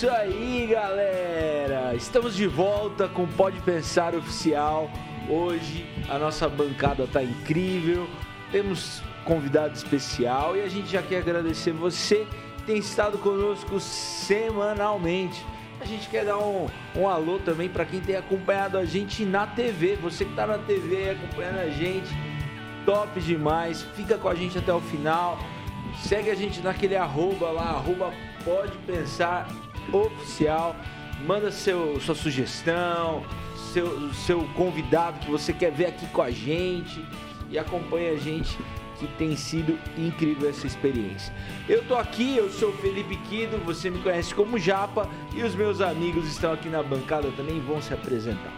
Isso aí, galera! Estamos de volta com Pode Pensar Oficial. Hoje a nossa bancada tá incrível, temos convidado especial e a gente já quer agradecer você que tem estado conosco semanalmente. A gente quer dar um, um alô também para quem tem acompanhado a gente na TV. Você que está na TV acompanhando a gente, top demais. Fica com a gente até o final. Segue a gente naquele arroba lá, arroba pode pensar oficial. Manda seu, sua sugestão, seu, seu convidado que você quer ver aqui com a gente e acompanha a gente que tem sido incrível essa experiência. Eu tô aqui, eu sou Felipe Quido, você me conhece como Japa e os meus amigos estão aqui na bancada também vão se apresentar.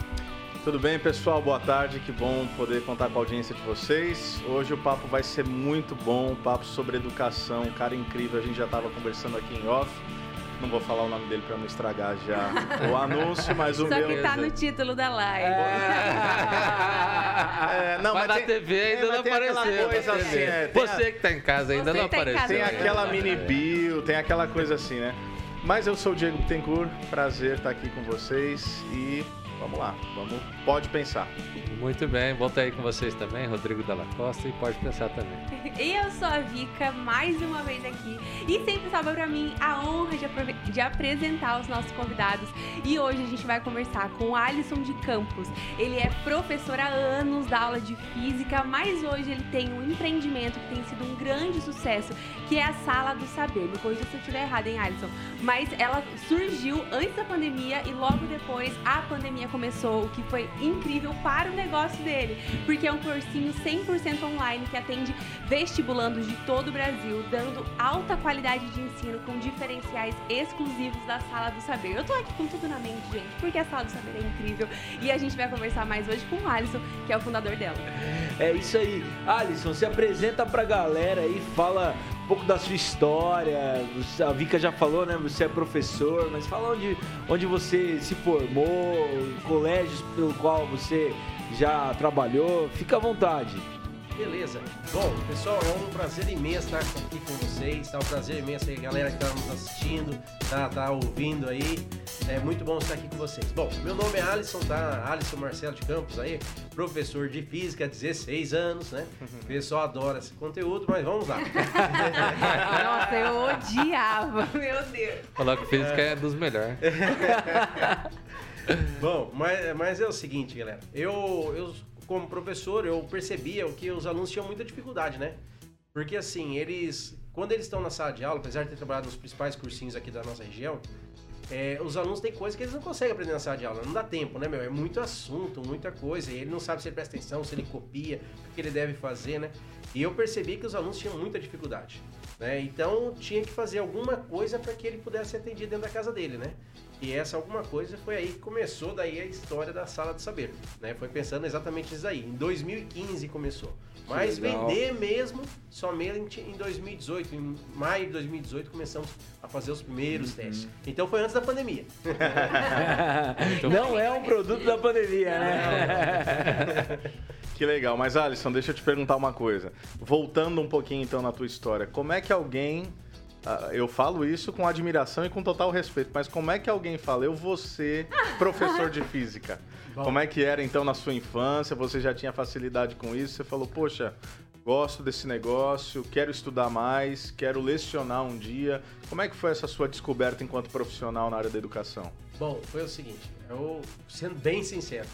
Tudo bem, pessoal? Boa tarde. Que bom poder contar com a audiência de vocês. Hoje o papo vai ser muito bom, um papo sobre educação, cara incrível. A gente já estava conversando aqui em off. Não vou falar o nome dele para não estragar já o anúncio, mas o Só meu. que tá no título da live. É, não, mas, mas na tem- TV ainda é, mas não apareceu. coisa na assim, é, tem a- Você que tá em casa ainda Você não tá apareceu. Tem aquela mini bio, tem aquela coisa assim, né? Mas eu sou o Diego Bittencourt, prazer estar aqui com vocês e vamos lá, vamos, pode pensar. Muito bem, volta aí com vocês também, Rodrigo Dalla Costa, e pode pensar também. E eu sou a Vika, mais uma vez aqui. E sempre sobra pra mim a honra de, de apresentar os nossos convidados. E hoje a gente vai conversar com o Alisson de Campos. Ele é professor há anos da aula de física, mas hoje ele tem um empreendimento que tem sido um grande sucesso, que é a Sala do Saber. Me corrija se eu estiver errada, hein, Alisson? Mas ela surgiu antes da pandemia e logo depois a pandemia começou, o que foi incrível para o negócio dele, porque é um cursinho 100% online que atende vestibulandos de todo o Brasil, dando alta qualidade de ensino com diferenciais exclusivos da Sala do Saber. Eu tô aqui com tudo na mente, gente, porque a Sala do Saber é incrível e a gente vai conversar mais hoje com o Alisson, que é o fundador dela. É isso aí. Alisson, se apresenta pra galera aí, fala pouco da sua história. A Vika já falou, né? Você é professor, mas fala onde, onde você se formou, colégios pelo qual você já trabalhou. Fica à vontade. Beleza. Bom, pessoal, é um prazer imenso estar aqui com vocês. Tá um prazer imenso aí, galera que tá nos assistindo, tá, tá ouvindo aí. É muito bom estar aqui com vocês. Bom, meu nome é Alisson, tá? Alisson Marcelo de Campos aí, professor de física, 16 anos, né? O pessoal adora esse conteúdo, mas vamos lá. Nossa, eu odiava, meu Deus. Falou que física é dos melhores. Bom, mas, mas é o seguinte, galera. Eu, eu, como professor, eu percebia que os alunos tinham muita dificuldade, né? Porque assim, eles. Quando eles estão na sala de aula, apesar de ter trabalhado nos principais cursinhos aqui da nossa região, é, os alunos têm coisas que eles não conseguem aprender na sala de aula. Não dá tempo, né, meu? É muito assunto, muita coisa. E ele não sabe se ele presta atenção, se ele copia, o que ele deve fazer, né? E eu percebi que os alunos tinham muita dificuldade. Né? Então tinha que fazer alguma coisa para que ele pudesse ser atendido dentro da casa dele, né? E essa alguma coisa foi aí que começou daí a história da sala de saber, né? Foi pensando exatamente isso aí. Em 2015 começou. Mas vender mesmo somente em 2018, em maio de 2018 começamos a fazer os primeiros testes. Então foi antes da pandemia. Não é um produto da pandemia, né? Que legal, mas Alisson, deixa eu te perguntar uma coisa. Voltando um pouquinho então na tua história, como é que alguém. ah, Eu falo isso com admiração e com total respeito, mas como é que alguém fala, eu vou ser professor de física? Como é que era então na sua infância? Você já tinha facilidade com isso? Você falou, poxa, gosto desse negócio, quero estudar mais, quero lecionar um dia. Como é que foi essa sua descoberta enquanto profissional na área da educação? Bom, foi o seguinte, eu sendo bem sincero,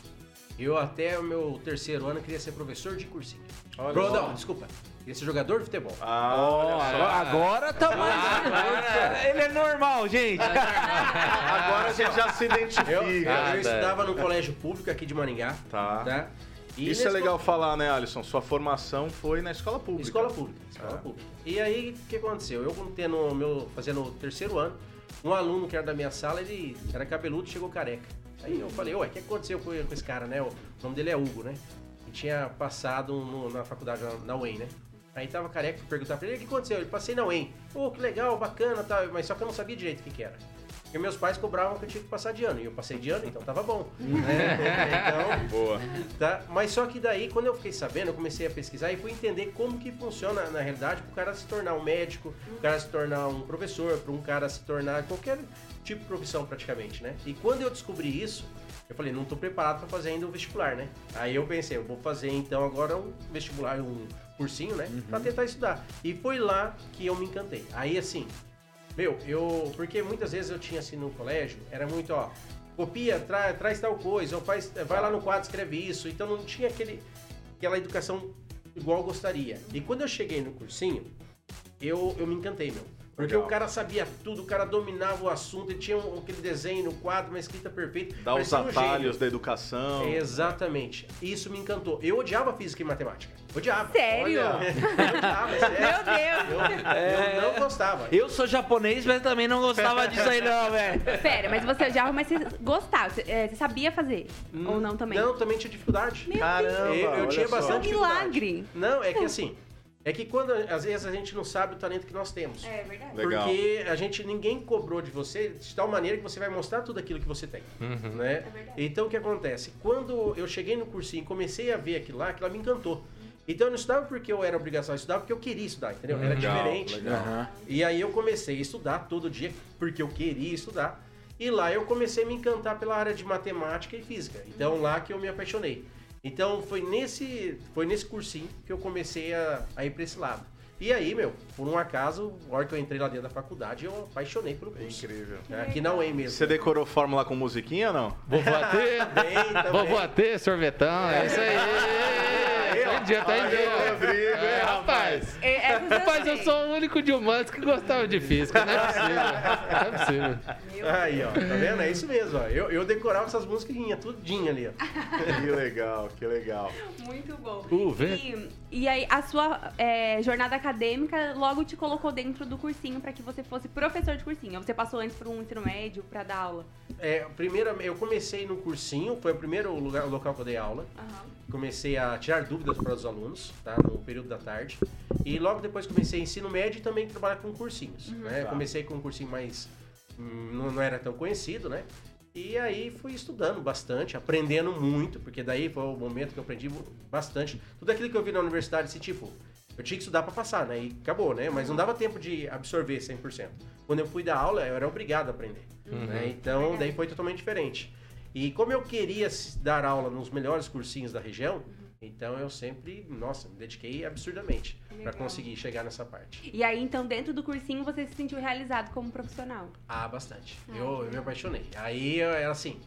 eu até o meu terceiro ano queria ser professor de cursinho. Olha só. não, desculpa, queria ser jogador de futebol. Ah, olha agora, tá mais. Ele é normal, gente. Agora a gente já se identifica. Eu, eu estudava no colégio público aqui de Maringá, Tá. tá? E Isso é legal falar, né, Alisson? Sua formação foi na escola pública. Escola pública, escola Ah. pública. E aí, o que aconteceu? Eu tendo meu, fazendo o terceiro ano, um aluno que era da minha sala, ele era cabeludo e chegou careca. Aí eu falei, ué, o que aconteceu com, com esse cara, né? O nome dele é Hugo, né? E tinha passado no- na faculdade, na, na UEM, né? Aí tava careca, fui perguntar pra ele, o que aconteceu? Ele passei na UEM. Pô, que legal, bacana, tá, mas só que eu não sabia direito o que que era. Porque meus pais cobravam que eu tinha que passar de ano. E eu passei de ano, então tava bom. né? Então, Boa. Tá? Mas só que daí, quando eu fiquei sabendo, eu comecei a pesquisar e fui entender como que funciona na realidade para o cara se tornar um médico, o cara se tornar um professor, para um cara se tornar qualquer tipo de profissão praticamente, né? E quando eu descobri isso, eu falei, não estou preparado para fazer ainda o vestibular, né? Aí eu pensei, eu vou fazer então agora um vestibular, um cursinho, né? Para tentar estudar. E foi lá que eu me encantei. Aí assim, meu, eu. Porque muitas vezes eu tinha assim no colégio, era muito, ó, copia, tra, traz tal coisa, ou faz, vai lá no quadro, escreve isso. Então não tinha aquele, aquela educação igual eu gostaria. E quando eu cheguei no cursinho, eu, eu me encantei, meu. Porque Legal. o cara sabia tudo, o cara dominava o assunto, ele tinha um- aquele desenho no quadro, uma escrita perfeita. Dá os um atalhos gênio. da educação. Exatamente. Isso me encantou. Eu odiava física e matemática. Odiava. Sério? Olha, eu odiava, sério. Meu Deus! Eu, eu não gostava. Eu sou japonês, mas também não gostava disso aí não, velho. Pera, mas você odiava, mas você gostava. Você, é, você sabia fazer? Ou não também? Não, também tinha dificuldade. Meu Caramba, Eu, eu olha tinha só. bastante Que dificuldade. milagre. Não, é que assim, é que quando às vezes a gente não sabe o talento que nós temos. É verdade. Legal. Porque a gente ninguém cobrou de você de tal maneira que você vai mostrar tudo aquilo que você tem, né? É verdade. Então o que acontece? Quando eu cheguei no cursinho e comecei a ver aquilo lá, aquilo lá me encantou. Então eu não estudava porque eu era obrigação, eu estudava porque eu queria estudar, entendeu? Era Legal, diferente. legal. E aí eu comecei a estudar todo dia porque eu queria estudar. E lá eu comecei a me encantar pela área de matemática e física. Então lá que eu me apaixonei. Então foi nesse, foi nesse cursinho que eu comecei a, a ir para esse lado. E aí, meu, por um acaso, na hora que eu entrei lá dentro da faculdade, eu apaixonei pelo curso. Incrível. É, Aqui na UEM mesmo. Você decorou fórmula com musiquinha ou não? Vovô AT, Bem, também. vovô AT, sorvetão, é isso aí. Tá em dia, tá em dia. Rodrigo, É, rapaz. É, essas eu Rapaz, eu sei. sou o único de humanos que gostava de física, não é possível. Não é possível. Aí, ó, tá vendo? É isso mesmo, ó. Eu, eu decorava essas musiquinhas, tudinho ali, ó. Que legal, que legal. Muito bom. Uh. E, e aí, a sua é, jornada acadêmica logo te colocou dentro do cursinho para que você fosse professor de cursinho. Você passou antes por um ensino médio para dar aula. É, primeiro, eu comecei no cursinho, foi o primeiro lugar, o local que eu dei aula. Comecei a tirar dúvidas para os alunos, tá? No período da tarde. E logo depois comecei ensino médio e também trabalhar com cursinhos. Né? Tá. Comecei com um cursinho mais. hum, Não, não era tão conhecido, né? E aí fui estudando bastante, aprendendo muito, porque daí foi o momento que eu aprendi bastante. Tudo aquilo que eu vi na universidade, esse tipo, eu tinha que estudar para passar, né? E acabou, né? Mas não dava tempo de absorver 100%. Quando eu fui dar aula, eu era obrigado a aprender. né? Então, daí foi totalmente diferente. E como eu queria dar aula nos melhores cursinhos da região, então eu sempre, nossa, me dediquei absurdamente para conseguir chegar nessa parte. E aí, então, dentro do cursinho, você se sentiu realizado como profissional. Ah, bastante. Ah, eu, eu me apaixonei. Aí eu- era assim,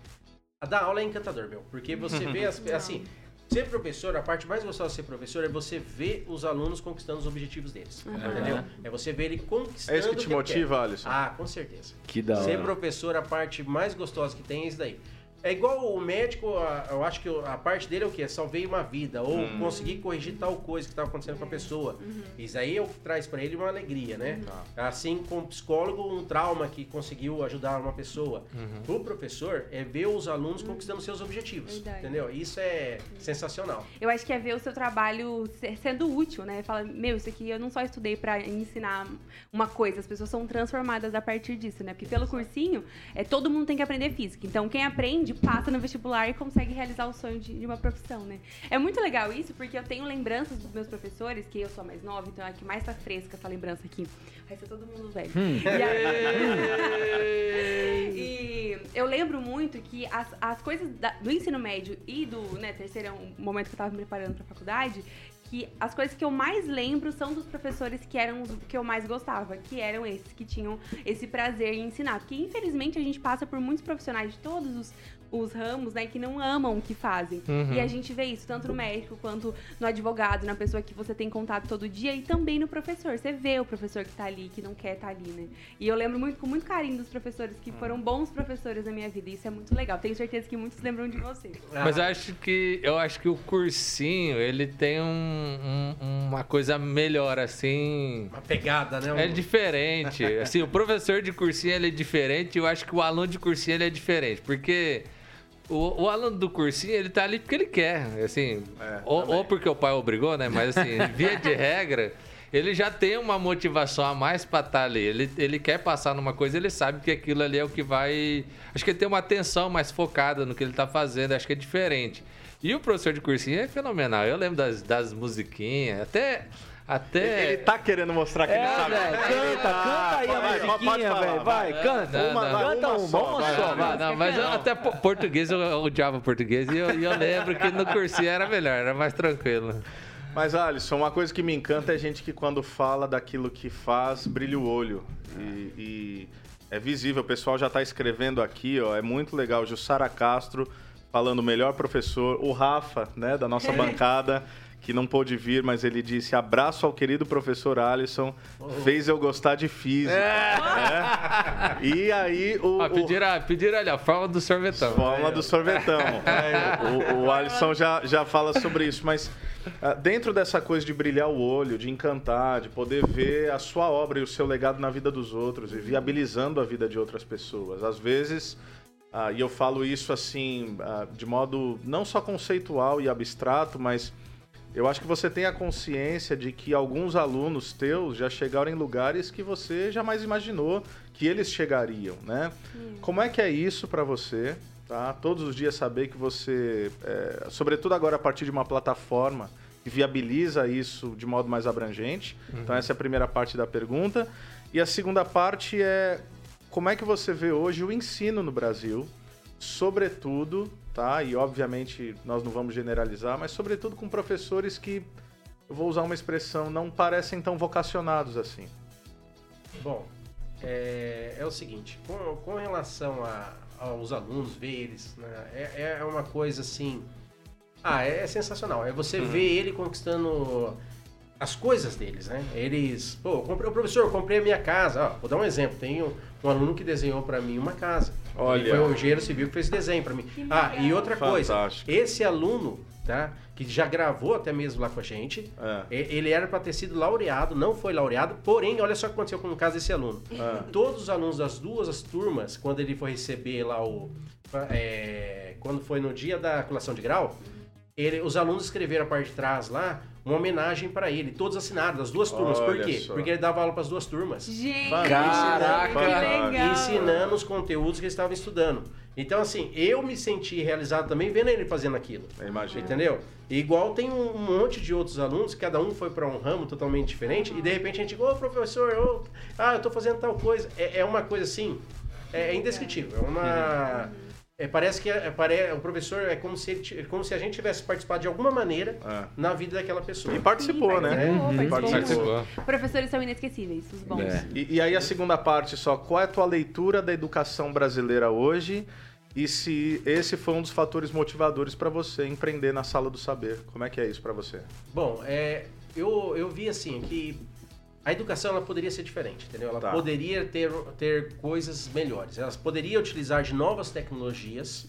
a dar aula é encantador, meu, porque você vê as, Não. assim, ser professor, a parte mais gostosa de ser professor é você ver os alunos conquistando os objetivos deles, entendeu? É você ver ele conquistando É isso que te motiva, quer. Alisson? Ah, com certeza. Que da Ser hora. professor, a parte mais gostosa que tem é isso daí. É igual o médico, eu acho que a parte dele é o quê? Salvei uma vida, ou Hum. conseguir corrigir tal coisa que estava acontecendo com a pessoa. Isso aí é o que traz para ele uma alegria, né? Assim como psicólogo, um trauma que conseguiu ajudar uma pessoa. O professor é ver os alunos conquistando seus objetivos, Verdade. entendeu? Isso é sensacional. Eu acho que é ver o seu trabalho sendo útil, né? Fala, meu, isso aqui eu não só estudei pra ensinar uma coisa, as pessoas são transformadas a partir disso, né? Porque pelo cursinho, é, todo mundo tem que aprender física. Então, quem aprende, passa no vestibular e consegue realizar o sonho de, de uma profissão, né? É muito legal isso, porque eu tenho lembranças dos meus professores, que eu sou a mais nova, então é a que mais tá fresca essa lembrança aqui. Vai ser todo mundo velho. E aí- e eu lembro muito que as, as coisas da- do ensino médio e do né, terceiro, é momento que eu tava me preparando pra faculdade, que as coisas que eu mais lembro são dos professores que eram os que eu mais gostava, que eram esses que tinham esse prazer em ensinar. Porque infelizmente a gente passa por muitos profissionais de todos os, os ramos, né, que não amam o que fazem. Uhum. E a gente vê isso tanto no médico quanto no advogado, na pessoa que você tem contato todo dia e também no professor. Você vê o professor que tá ali, que não quer estar ali, né? E eu lembro muito com muito carinho dos professores que foram bons professores na minha vida. E isso é muito legal. Tenho certeza que muitos lembram de você. Mas Ah, eu acho que eu acho que o cursinho ele tem um- um- uma coisa melhor assim. uma pegada, né? Um- É diferente. Assim, o professor de cursinho ele é diferente. Eu acho que o aluno de cursinho ele é diferente, porque o, o aluno do cursinho ele tá ali porque ele quer, assim, É, ou, ou porque o pai obrigou, né? Mas assim, via de regra, ele já tem uma motivação a mais para estar ali. Ele, ele quer passar numa coisa, ele sabe que aquilo ali é o que vai. Acho que ele tem uma atenção mais focada no que ele está fazendo, acho que é diferente. E o professor de cursinho é fenomenal. Eu lembro das, das musiquinhas, até. Até. Ele tá querendo mostrar que ele É, sabe. velho, canta, canta aí a musiquinha, velho. Vai, canta. Não, uma, não. canta Uma uma, só, uma vai, só. vai. Não, mas eu, até po- português eu odiava português e eu, eu lembro que no cursinho era melhor, era mais tranquilo. Mas, Alisson, uma coisa que me encanta é gente que quando fala daquilo que faz, brilha o olho. E, e é visível, o pessoal já está escrevendo aqui, ó. É muito legal. Jussara Castro falando o melhor professor. O Rafa, né, da nossa bancada, que não pôde vir, mas ele disse: abraço ao querido professor Alisson, fez eu gostar de física. né? E aí o. O- pediram, pediram ali, a forma do sorvetão. Fórmula do sorvetão. o, o Alisson já, já fala sobre isso, mas ah, dentro dessa coisa de brilhar o olho, de encantar, de poder ver a sua obra e o seu legado na vida dos outros e viabilizando a vida de outras pessoas. Às vezes, ah, e eu falo isso assim, ah, de modo não só conceitual e abstrato, mas eu acho que você tem a consciência de que alguns alunos teus já chegaram em lugares que você jamais imaginou que eles chegariam, né? Como é que é isso para você, tá? Todos os dias saber que você, é, sobretudo agora a partir de uma plataforma que viabiliza isso de modo mais abrangente. Então essa é a primeira parte da pergunta. E a segunda parte é como é que você vê hoje o ensino no Brasil, sobretudo, tá? E obviamente nós não vamos generalizar, mas sobretudo com professores que, eu vou usar uma expressão, não parecem tão vocacionados assim. Bom, é, é o seguinte, com, com relação a- aos alunos, ver eles, né, é, é uma coisa assim. Ah, é, sensacional. É você ver ele conquistando as coisas deles, né? Eles, pô, comprei, ô, professor, eu comprei a minha casa. Ó, vou dar um exemplo. Tem um, um aluno que desenhou para mim uma casa. Olha. Foi o engenheiro civil que fez esse desenho para mim. Ah, e outra coisa, Fantástico. esse aluno, tá? Que já gravou até mesmo lá com a gente. É. Ele era para ter sido laureado, não foi laureado, porém, olha só o que aconteceu com o caso desse aluno. Ah. Todos os alunos das duas as turmas, quando ele foi receber lá o. é, quando foi no dia da colação de grau, ele- os alunos escreveram a parte de trás lá uma homenagem para ele, todos assinados, das duas turmas. Por Olha quê? só. Porque ele dava aula para as duas turmas. Gente, Caraca. legal. Ensinando os conteúdos que eles estavam estudando. Então, assim, eu me senti realizado também vendo ele fazendo aquilo. Eu imagino. Entendeu? E igual tem um monte de outros alunos, cada um foi para um ramo totalmente diferente, e de repente a gente, ô professor, ô, ah, eu tô fazendo tal coisa. É, é uma coisa assim, é, é indescritível. É uma. É, parece que é, pare- o professor é como se, ele ti- como se a gente tivesse participado de alguma maneira É. na vida daquela pessoa. E participou, Sim, né? participou, Uhum. participou Participou. Professores são inesquecíveis, os bons. É. E, e aí a segunda parte só, qual é a tua leitura da educação brasileira hoje e se esse foi um dos fatores motivadores para você empreender na sala do saber? Como é que é isso para você? Bom, é, eu, eu vi assim que a educação ela poderia ser diferente, entendeu? Ela Tá. poderia ter, ter coisas melhores. Elas poderiam utilizar de novas tecnologias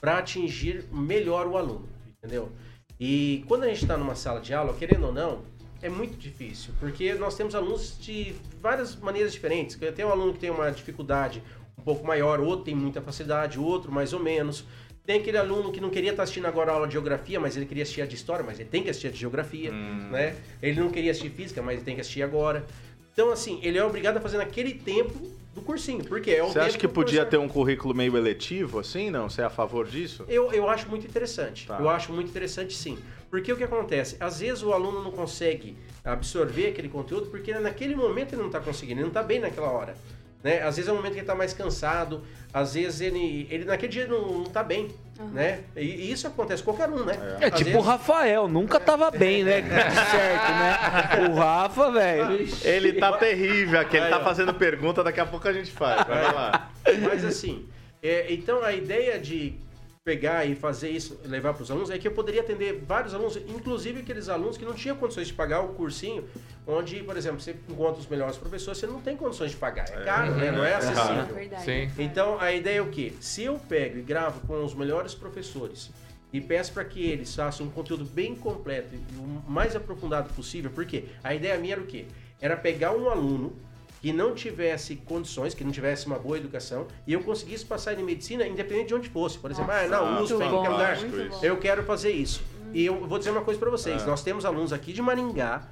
para atingir melhor o aluno, entendeu? E quando a gente está numa sala de aula, querendo ou não, é muito difícil, porque nós temos alunos de várias maneiras diferentes. Tem um aluno que tem uma dificuldade um pouco maior, outro tem muita facilidade, outro mais ou menos. Tem aquele aluno que não queria estar assistindo agora a aula de geografia, mas ele queria assistir a de história, mas ele tem que assistir a de geografia, né? Ele não queria assistir física, mas ele tem que assistir agora. Então, assim, ele é obrigado a fazer naquele tempo do cursinho, porque é o Você acha que podia ter um currículo meio eletivo assim? Não? Você é a favor disso? eu, eu acho muito interessante. Tá. Eu acho muito interessante sim. Porque o que acontece? Às vezes o aluno não consegue absorver aquele conteúdo porque naquele momento ele não está conseguindo, ele não está bem naquela hora. Né? Às vezes é um momento que ele está mais cansado, às vezes ele, ele naquele dia não, não tá bem. Né? E, e isso acontece com qualquer um, né? É Às tipo vezes- o Rafael, nunca tava bem, né? certo, né? O Rafa, velho. Ele tá terrível aqui, ele tá fazendo pergunta, daqui a pouco a gente faz. Vai lá. Mas assim, é, então a ideia de pegar e fazer isso, levar para os alunos, é que eu poderia atender vários alunos, inclusive aqueles alunos que não tinham condições de pagar o cursinho, onde, por exemplo, você encontra os melhores professores, você não tem condições de pagar. É caro, né? Não é acessível. Verdade. Sim. Então, a ideia é o quê? Se eu pego e gravo com os melhores professores e peço para que eles façam um conteúdo bem completo e o mais aprofundado possível, porque a ideia minha era o quê? Era pegar um aluno que não tivesse condições, que não tivesse uma boa educação, e eu conseguisse passar em medicina independente de onde fosse. Por exemplo, ah, na muito USP, em qualquer lugar. Eu quero fazer isso. E eu vou dizer uma coisa para vocês. É. Nós temos alunos aqui de Maringá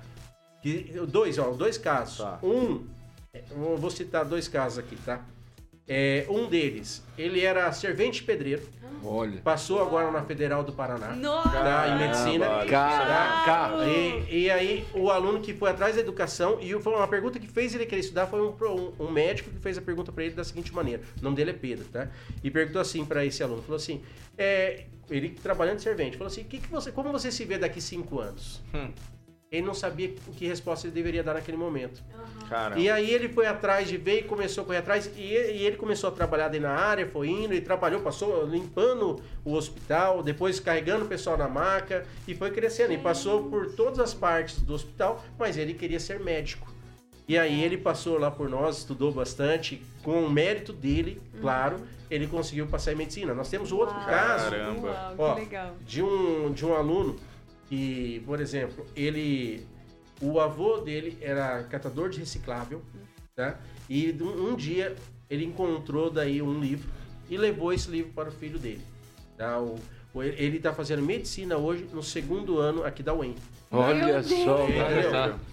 Que, dois, ó, dois casos. Tá. Um, eu vou citar dois casos aqui, tá? É, um deles, ele era servente pedreiro, Olha. passou agora na Federal do Paraná, Nossa! tá, em medicina. Caraca! E, e aí, o aluno que foi atrás da educação, e foi uma pergunta que fez ele querer estudar, foi um, um- um médico que fez a pergunta pra ele da seguinte maneira. O nome dele é Pedro, tá? E perguntou assim pra esse aluno, falou assim, é, ele trabalhando de servente, falou assim, que que você, como você se vê daqui cinco anos? Hum. Ele não sabia o que resposta ele deveria dar naquele momento. Caramba. E aí ele foi atrás de ver e começou a correr atrás. E ele, e ele começou a trabalhar dentro na área, foi indo, e trabalhou, passou limpando o hospital, depois carregando o pessoal na maca, e foi crescendo. E passou por todas as partes do hospital, mas ele queria ser médico. E aí ele passou lá por nós, estudou bastante, com o mérito dele, claro, ele conseguiu passar em medicina. Nós temos outro Uau. caso Caramba. Uau, que Ó, legal. de um, de um aluno que, por exemplo, ele. O avô dele era catador de reciclável, tá? E um, dia ele encontrou daí um livro e levou esse livro para o filho dele. Tá? O, o- ele está fazendo medicina hoje no segundo ano aqui da UEM. Olha Meu só?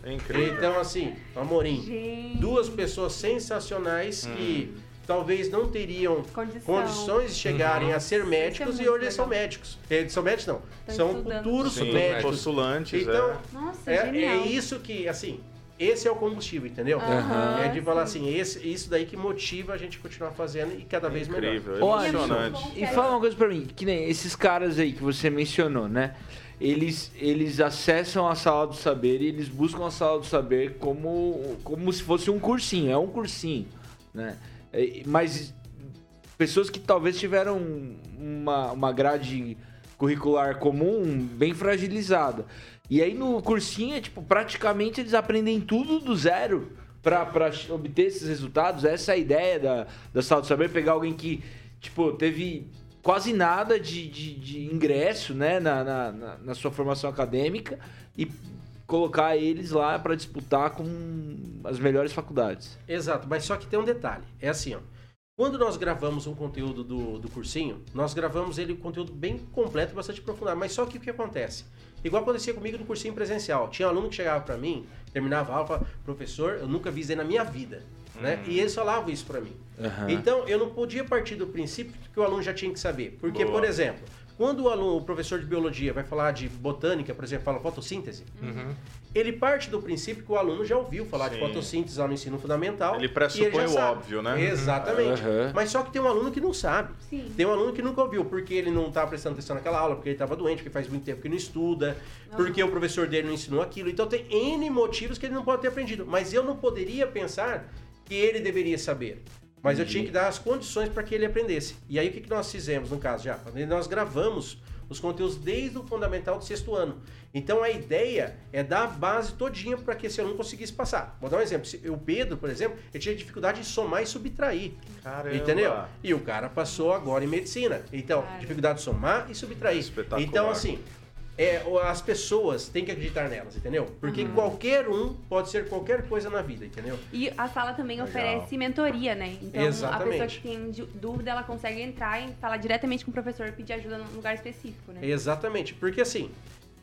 É incrível. Então, assim, Amorim, Gente. duas pessoas sensacionais que talvez não teriam Condição. condições de chegarem a ser médicos Isso é e hoje eles são médicos. Eles são médicos não, Estão são estudando. futuros Sim, médicos. postulantes, Então, é. Nossa, é, é isso que, assim, esse é o combustível, entendeu? Aham, é de falar sim. assim, esse, isso daí que motiva a gente continuar fazendo e cada vez melhor. Incrível, emocionante. E fala uma coisa pra mim, que nem esses caras aí que você mencionou, né? Eles, eles acessam a sala do saber e eles buscam a sala do saber como, como se fosse um cursinho, é um cursinho, né? É, Mas pessoas que talvez tiveram uma, uma grade curricular comum bem fragilizada. E aí no cursinho, é, tipo, praticamente eles aprendem tudo do zero pra obter esses resultados. Essa é a ideia da, da sala do saber, pegar alguém que, tipo, teve quase nada de, de, de ingresso, né, na, na- na sua formação acadêmica e colocar eles lá pra disputar com as melhores faculdades. Exato, mas só que tem um detalhe. É assim, ó. Quando nós gravamos um conteúdo do, do cursinho, nós gravamos ele um conteúdo bem completo e bastante aprofundado. Mas só que o que acontece? Igual acontecia comigo no cursinho presencial. Tinha um aluno que chegava pra mim, terminava a aula, falava, professor, eu nunca vi isso aí na minha vida. Né? E eles falavam isso pra mim. Aham. Então, eu não podia partir do princípio que o aluno já tinha que saber. Porque, Boa. por exemplo, quando o aluno, o professor de biologia vai falar de botânica, por exemplo, fala fotossíntese, ele parte do princípio que o aluno já ouviu falar de Sim. fotossíntese lá no ensino fundamental. Ele e pressupõe já o sabe. óbvio, né? Exatamente. Aham. Mas só que tem um aluno que não sabe. Sim. Tem um aluno que nunca ouviu, porque ele não estava prestando atenção naquela aula, porque ele estava doente, porque faz muito tempo que não estuda, porque o professor dele não ensinou aquilo. Então tem N motivos que ele não pode ter aprendido. Mas eu não poderia pensar que ele deveria saber. Mas eu tinha que dar as condições para que ele aprendesse. E aí o que, que nós fizemos no caso já? Nós gravamos os conteúdos desde o fundamental do sexto ano. Então a ideia é dar a base todinha para que esse aluno conseguisse passar. Vou dar um exemplo. Se- O Pedro, por exemplo, ele tinha dificuldade de somar e subtrair. Caramba. Entendeu? E o cara passou agora em medicina. Então, Cara. dificuldade de somar e subtrair. Espetacular. Então, assim, é, as pessoas têm que acreditar nelas, entendeu? Porque qualquer um pode ser qualquer coisa na vida, entendeu? E a sala também Legal. oferece mentoria, né? Então, a Exatamente. pessoa que tem dúvida, ela consegue entrar e falar diretamente com o professor e pedir ajuda num lugar específico, né? Exatamente. Porque assim,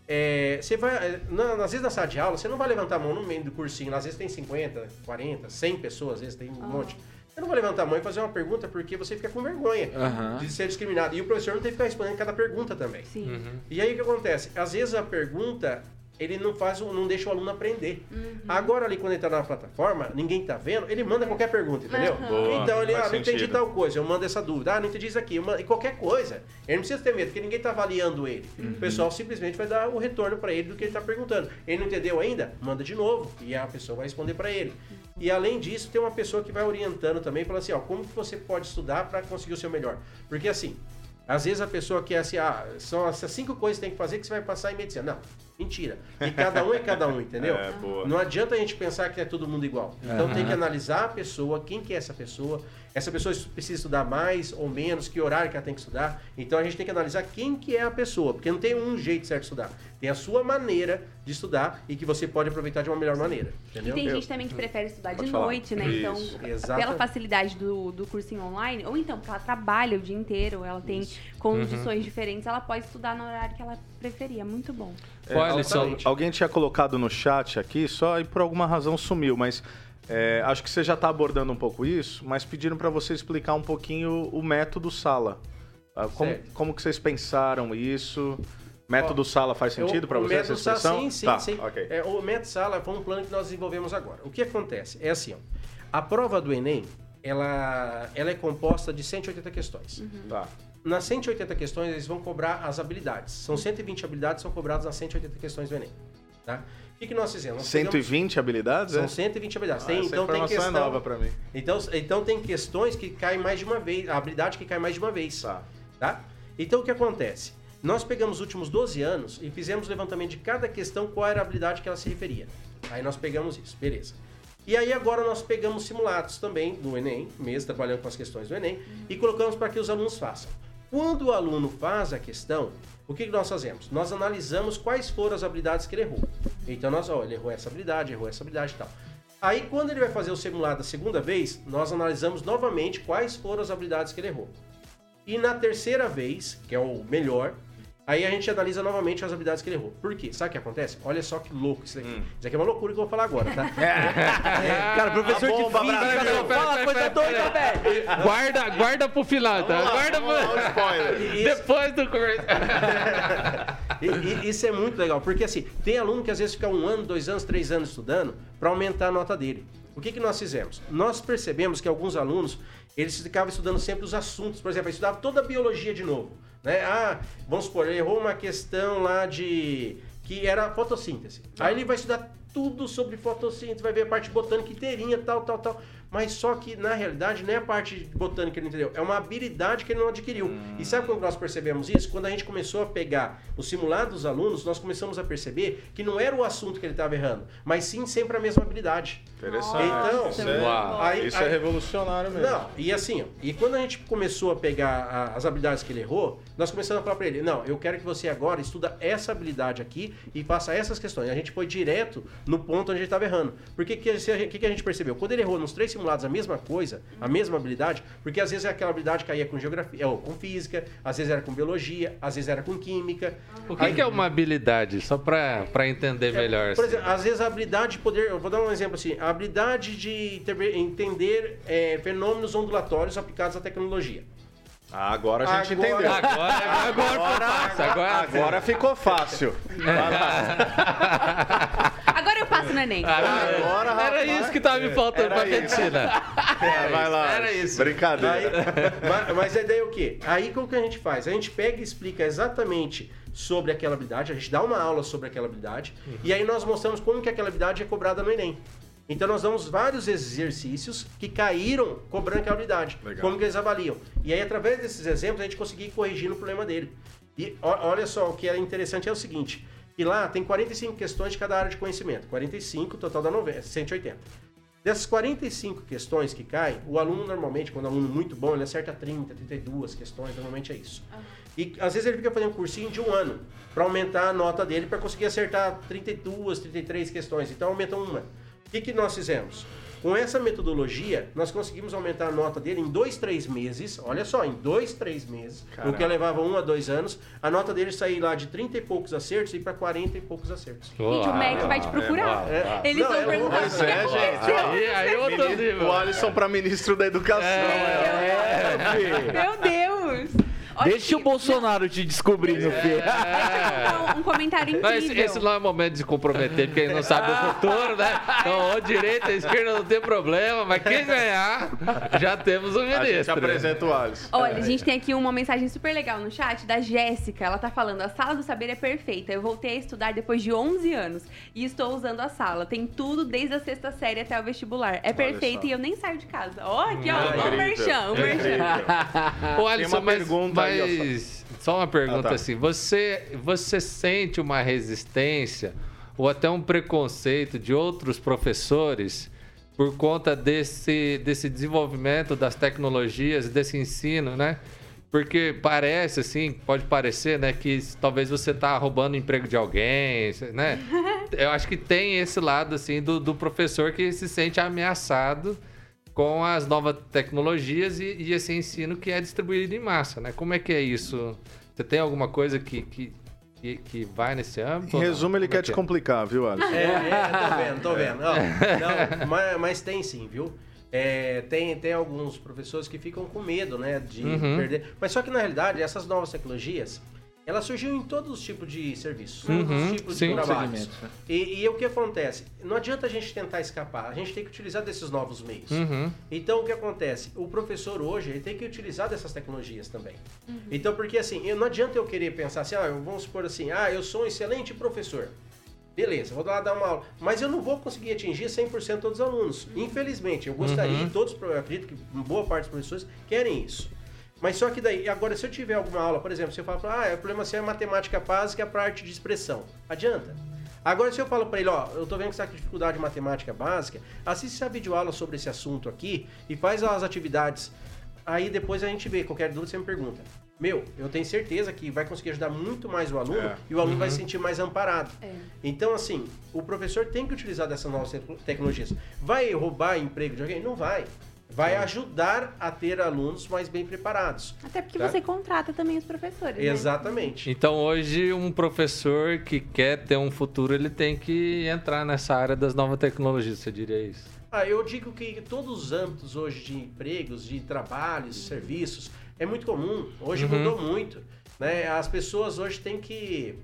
é, você vai. é, na- às vezes na sala de aula, você não vai levantar a mão no meio do cursinho. Às vezes tem 50, 40, 100 pessoas, às vezes tem um Ah. monte. Você não vai levantar a mão e fazer uma pergunta porque você fica com vergonha Aham. de ser discriminado. E o professor não tem que ficar respondendo cada pergunta também. Sim. Uhum. E aí o que acontece? Às vezes a pergunta ele não faz, o- não deixa o aluno aprender. Uhum. Agora ali quando ele tá na plataforma, ninguém tá vendo, ele manda qualquer pergunta, entendeu? Boa, então ele, ah, não entendi tal coisa, eu mando essa dúvida, ah, não entendi isso aqui, eu mando, e qualquer coisa. Ele não precisa ter medo, porque ninguém tá avaliando ele. Uhum. O pessoal simplesmente vai dar o retorno para ele do que ele tá perguntando. Ele não entendeu ainda? Manda de novo e a pessoa vai responder para ele. E além disso, tem uma pessoa que vai orientando também, falando assim, ó, como que você pode estudar para conseguir o seu melhor? Porque assim, às vezes a pessoa quer assim, ah, são essas cinco coisas que tem que fazer que você vai passar em medicina. Não, mentira. E cada um é cada um, entendeu? É, boa. Não adianta a gente pensar que é todo mundo igual. Então Aham. tem que analisar a pessoa, quem que é essa pessoa. Essa pessoa precisa estudar mais ou menos, que horário que ela tem que estudar. Então a gente tem que analisar quem que é a pessoa, porque não tem um jeito certo de estudar. Tem a sua maneira de estudar e que você pode aproveitar de uma melhor maneira. E Entendeu? tem Eu- gente também que prefere estudar Pode de falar. noite, né? Então, Isso. Exato. pela facilidade do, do cursinho online, ou então porque ela trabalha o dia inteiro, ela tem condições diferentes, ela pode estudar no horário que ela preferia. Muito bom. É, alguém- Alisson, alguém tinha colocado no chat aqui, só e por alguma razão sumiu, mas é, acho que você já está abordando um pouco isso, mas pediram para você explicar um pouquinho o método sala. Ah, Como, Certo. como que vocês pensaram isso? Método sala faz sentido para você essa método Sala, expressão? Sim, sim, tá, sim. ok. É, o método Sala foi um plano que nós desenvolvemos agora. O que acontece? É assim, ó, a prova do Enem, ela, ela é composta de 180 questões. Tá. Nas 180 questões, eles vão cobrar as habilidades. São 120 habilidades que são cobradas nas 180 questões do Enem. Tá? O que, que nós fizemos? Nós pegamos- 120 habilidades? São é? 120 habilidades. Ah, Tem- então tem informação questão. é nova para mim. Então, então tem questões que caem mais de uma vez, a habilidade que cai mais de uma vez. Tá. Tá? Então o que acontece? Nós pegamos os últimos 12 anos e fizemos o levantamento de cada questão, qual era a habilidade que ela se referia. Aí nós pegamos isso, beleza. E aí agora nós pegamos simulados também do Enem, mesmo trabalhando com as questões do Enem, e colocamos para que os alunos façam. Quando o aluno faz a questão, o que nós fazemos? Nós analisamos quais foram as habilidades que ele errou. Então nós, ó, ele errou essa habilidade, errou essa habilidade e tal. Aí quando ele vai fazer o simulado a segunda vez, nós analisamos novamente quais foram as habilidades que ele errou. E na terceira vez, que é o melhor, aí a gente analisa novamente as habilidades que ele errou. Por quê? Sabe o que acontece? Olha só que louco isso aqui. Isso aqui é uma loucura que eu vou falar agora, tá? Cara, professor de física não fala coisa doida, velho. Guarda, guarda pro final, tá? Guarda lá, pro... um spoiler. Depois do comercial. E- e- isso é muito legal, porque assim, tem aluno que às vezes fica um ano, dois anos, três anos estudando para aumentar a nota dele. O que, que nós fizemos? Nós percebemos que alguns alunos, eles ficavam estudando sempre os assuntos. Por exemplo, estudava toda a biologia de novo. Né? Ah, vamos supor, ele errou uma questão lá de... que era fotossíntese. Aí ele vai estudar tudo sobre fotossíntese, vai ver a parte botânica inteirinha, tal, tal, tal. Mas só que, na realidade, não é a parte botânica que ele não entendeu, é uma habilidade que ele não adquiriu. E sabe quando nós percebemos isso? Quando a gente começou a pegar o simulado dos alunos, nós começamos a perceber que não era o assunto que ele estava errando, mas sim sempre a mesma habilidade. Interessante. Então, isso, é, Uau. Aí- isso aí- é revolucionário mesmo. Não, e assim, ó, e quando a gente começou a pegar a- as habilidades que ele errou, nós começamos a falar pra ele, não, eu quero que você agora estuda essa habilidade aqui e faça essas questões. A gente foi direto no ponto onde ele estava errando. Porque que, que a gente percebeu? Quando ele errou nos três simulados a mesma coisa, a mesma habilidade, porque às vezes aquela habilidade caía com geografia, ou com física, às vezes era com biologia, às vezes era com química. O que, que é uma habilidade? Só pra, pra entender melhor. Por assim. exemplo, às vezes a habilidade de poder. Eu vou dar um exemplo assim: a habilidade de entender é, fenômenos ondulatórios aplicados à tecnologia. Ah, agora a gente Agora- entendeu. Agora, agora, agora, agora, Agora ficou fácil. Vai passo no Enem. Agora, Era rapaz. isso que tava me faltando pra isso. medicina. Vai lá. Era isso. Aí, Brincadeira. mas, mas a ideia é o quê? Aí como que a gente faz? A gente pega e explica exatamente sobre aquela habilidade, a gente dá uma aula sobre aquela habilidade, e aí nós mostramos como que aquela habilidade é cobrada no Enem. Então nós damos vários exercícios que caíram cobrando aquela habilidade. Legal. Como que eles avaliam. E aí, através desses exemplos, a gente conseguia ir corrigindo o problema dele. E olha só, o que é interessante é o seguinte: que lá tem 45 questões de cada área de conhecimento. 45, total dá 90, 180. Dessas 45 questões que caem, o aluno normalmente, quando é um aluno muito bom, ele acerta 30, 32 questões, normalmente é isso. E às vezes ele fica fazendo um cursinho de um ano para aumentar a nota dele para conseguir acertar 32, 33 questões. Então aumenta uma. O que, que nós fizemos? Com essa metodologia, nós conseguimos aumentar a nota dele em dois, três meses. Olha só, em dois, três meses. O que levava um a dois anos. A nota dele sair lá de 30 e poucos acertos e para 40 e poucos acertos. Gente, o Mac vai te procurar. É, Eles não, vão é perguntar Pois o que é, gente. Aí, aí outro Ministro- nível. O Alisson para ministro da educação. É, filho. Meu Deus. Deixa o Bolsonaro te descobrir, meu filho. não, um comentário esse, incrível. esse não é momento de se comprometer, porque ele não sabe o futuro, né? Então, ou direita, ou esquerda não tem problema, mas quem ganhar, já temos o A gente ministro. apresenta o Alisson. Olha, a gente tem aqui uma mensagem super legal no chat da Jéssica. Ela tá falando: a sala do saber é perfeita. Eu voltei a estudar depois de 11 anos e estou usando a sala. Tem tudo desde a sexta série até o vestibular. É perfeita e eu nem saio de casa. Ó, aqui, ó, Ah, o merchan, o merchan. Ô, Alisson, uma mas, pergunta ó, mas só uma pergunta Ah, tá. assim, você, você sente uma resistência ou até um preconceito de outros professores por conta desse, desse desenvolvimento das tecnologias, desse ensino, né? Porque parece, assim, pode parecer, né, que talvez você tá roubando o emprego de alguém, né? Eu acho que tem esse lado, assim, do, do professor que se sente ameaçado com as novas tecnologias e, e esse ensino que é distribuído em massa, né? Como é que é isso? Você tem alguma coisa que, que que, que vai nesse âmbito? Em não? resumo, ele Como é quer que te é? complicar, viu, Alisson? É, é, tô vendo, tô vendo. Ó, não, mas, mas tem sim, viu? É, tem, tem alguns professores que ficam com medo, né, de Uhum. perder. Mas só que na realidade, essas novas tecnologias, elas surgiram em todos os tipos de serviços, todos Uhum, os tipos sim. de trabalhos. Né? E, e o que acontece? Não adianta a gente tentar escapar, a gente tem que utilizar desses novos meios. Uhum. Então o que acontece? O professor hoje ele tem que utilizar dessas tecnologias também. Então porque assim, eu, não adianta eu querer pensar assim, ah, eu- vamos supor assim, ah, eu sou um excelente professor. Beleza, vou lá dar uma aula. Mas eu não vou conseguir atingir 100% todos os alunos. Infelizmente, eu gostaria, Uhum. e todos, eu acredito que boa parte dos professores querem isso. Mas só que daí, agora se eu tiver alguma aula, por exemplo, se eu falo, ah, o problema seu é matemática básica para arte de expressão. Adianta. Agora, se eu falo para ele, ó, eu tô vendo que você tá com dificuldade de matemática básica, assiste essa videoaula sobre esse assunto aqui e faz as atividades. Aí depois a gente vê, qualquer dúvida você me pergunta. Meu, eu tenho certeza que vai conseguir ajudar muito mais o aluno É. e o aluno vai se sentir mais amparado. É. Então, assim, o professor tem que utilizar dessas novas te- tecnologias. Vai roubar emprego de alguém? Não vai. Vai ajudar a ter alunos mais bem preparados. Até porque Tá. você contrata também os professores. né? Exatamente. Então hoje um professor que quer ter um futuro, ele tem que entrar nessa área das novas tecnologias, você diria isso? Ah, eu digo que todos os âmbitos hoje de empregos, de trabalhos, serviços, é muito comum. Hoje Uhum. mudou muito. Né? As pessoas hoje têm que.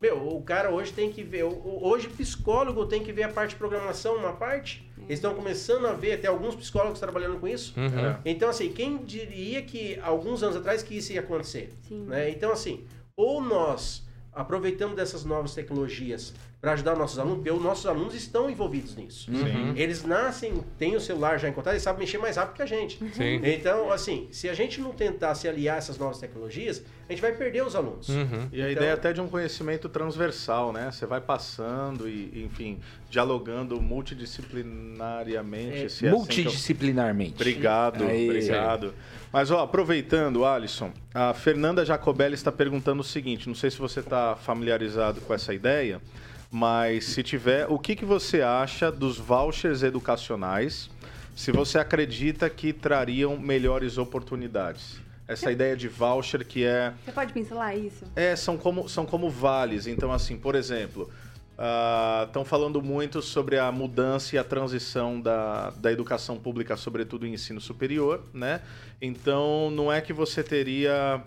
Meu, o cara hoje tem que ver. Hoje, psicólogo tem que ver a parte de programação, uma parte. Eles estão começando a ver, tem alguns psicólogos trabalhando com isso. Uhum. É. Então, assim, quem diria que alguns anos atrás que isso ia acontecer? Sim. Né? Então, assim, ou nós aproveitamos dessas novas tecnologias para ajudar nossos alunos, porque os nossos alunos estão envolvidos nisso. Sim. Eles nascem, têm o celular já encontrado, eles sabem mexer mais rápido que a gente. Sim. Então, assim, se a gente não tentar se aliar a essas novas tecnologias, a gente vai perder os alunos. Uhum. E a Então- ideia até de um conhecimento transversal, né? Você vai passando e, enfim, dialogando multidisciplinariamente. É, se é assim que eu- Multidisciplinarmente. Obrigado, Aí. obrigado. Mas, ó, aproveitando, Alisson, a Fernanda Jacobelli está perguntando o seguinte: não sei se você está familiarizado com essa ideia, mas se tiver, o que, que você acha dos vouchers educacionais? Se você acredita que trariam melhores oportunidades? Essa ideia de voucher que é Você pode pincelar isso? é, são como, são como vales. Então, assim, por exemplo, estão falando muito sobre a mudança e a transição da, da educação pública, sobretudo em ensino superior, né? Então, não é que você teria.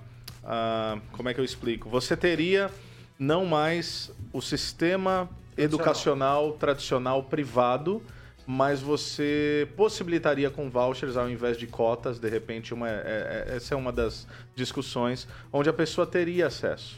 ah, como é que eu explico? Você teria não mais o sistema educacional tradicional privado, mas você possibilitaria com vouchers ao invés de cotas, de repente, uma, é- é- essa é uma das discussões onde a pessoa teria acesso.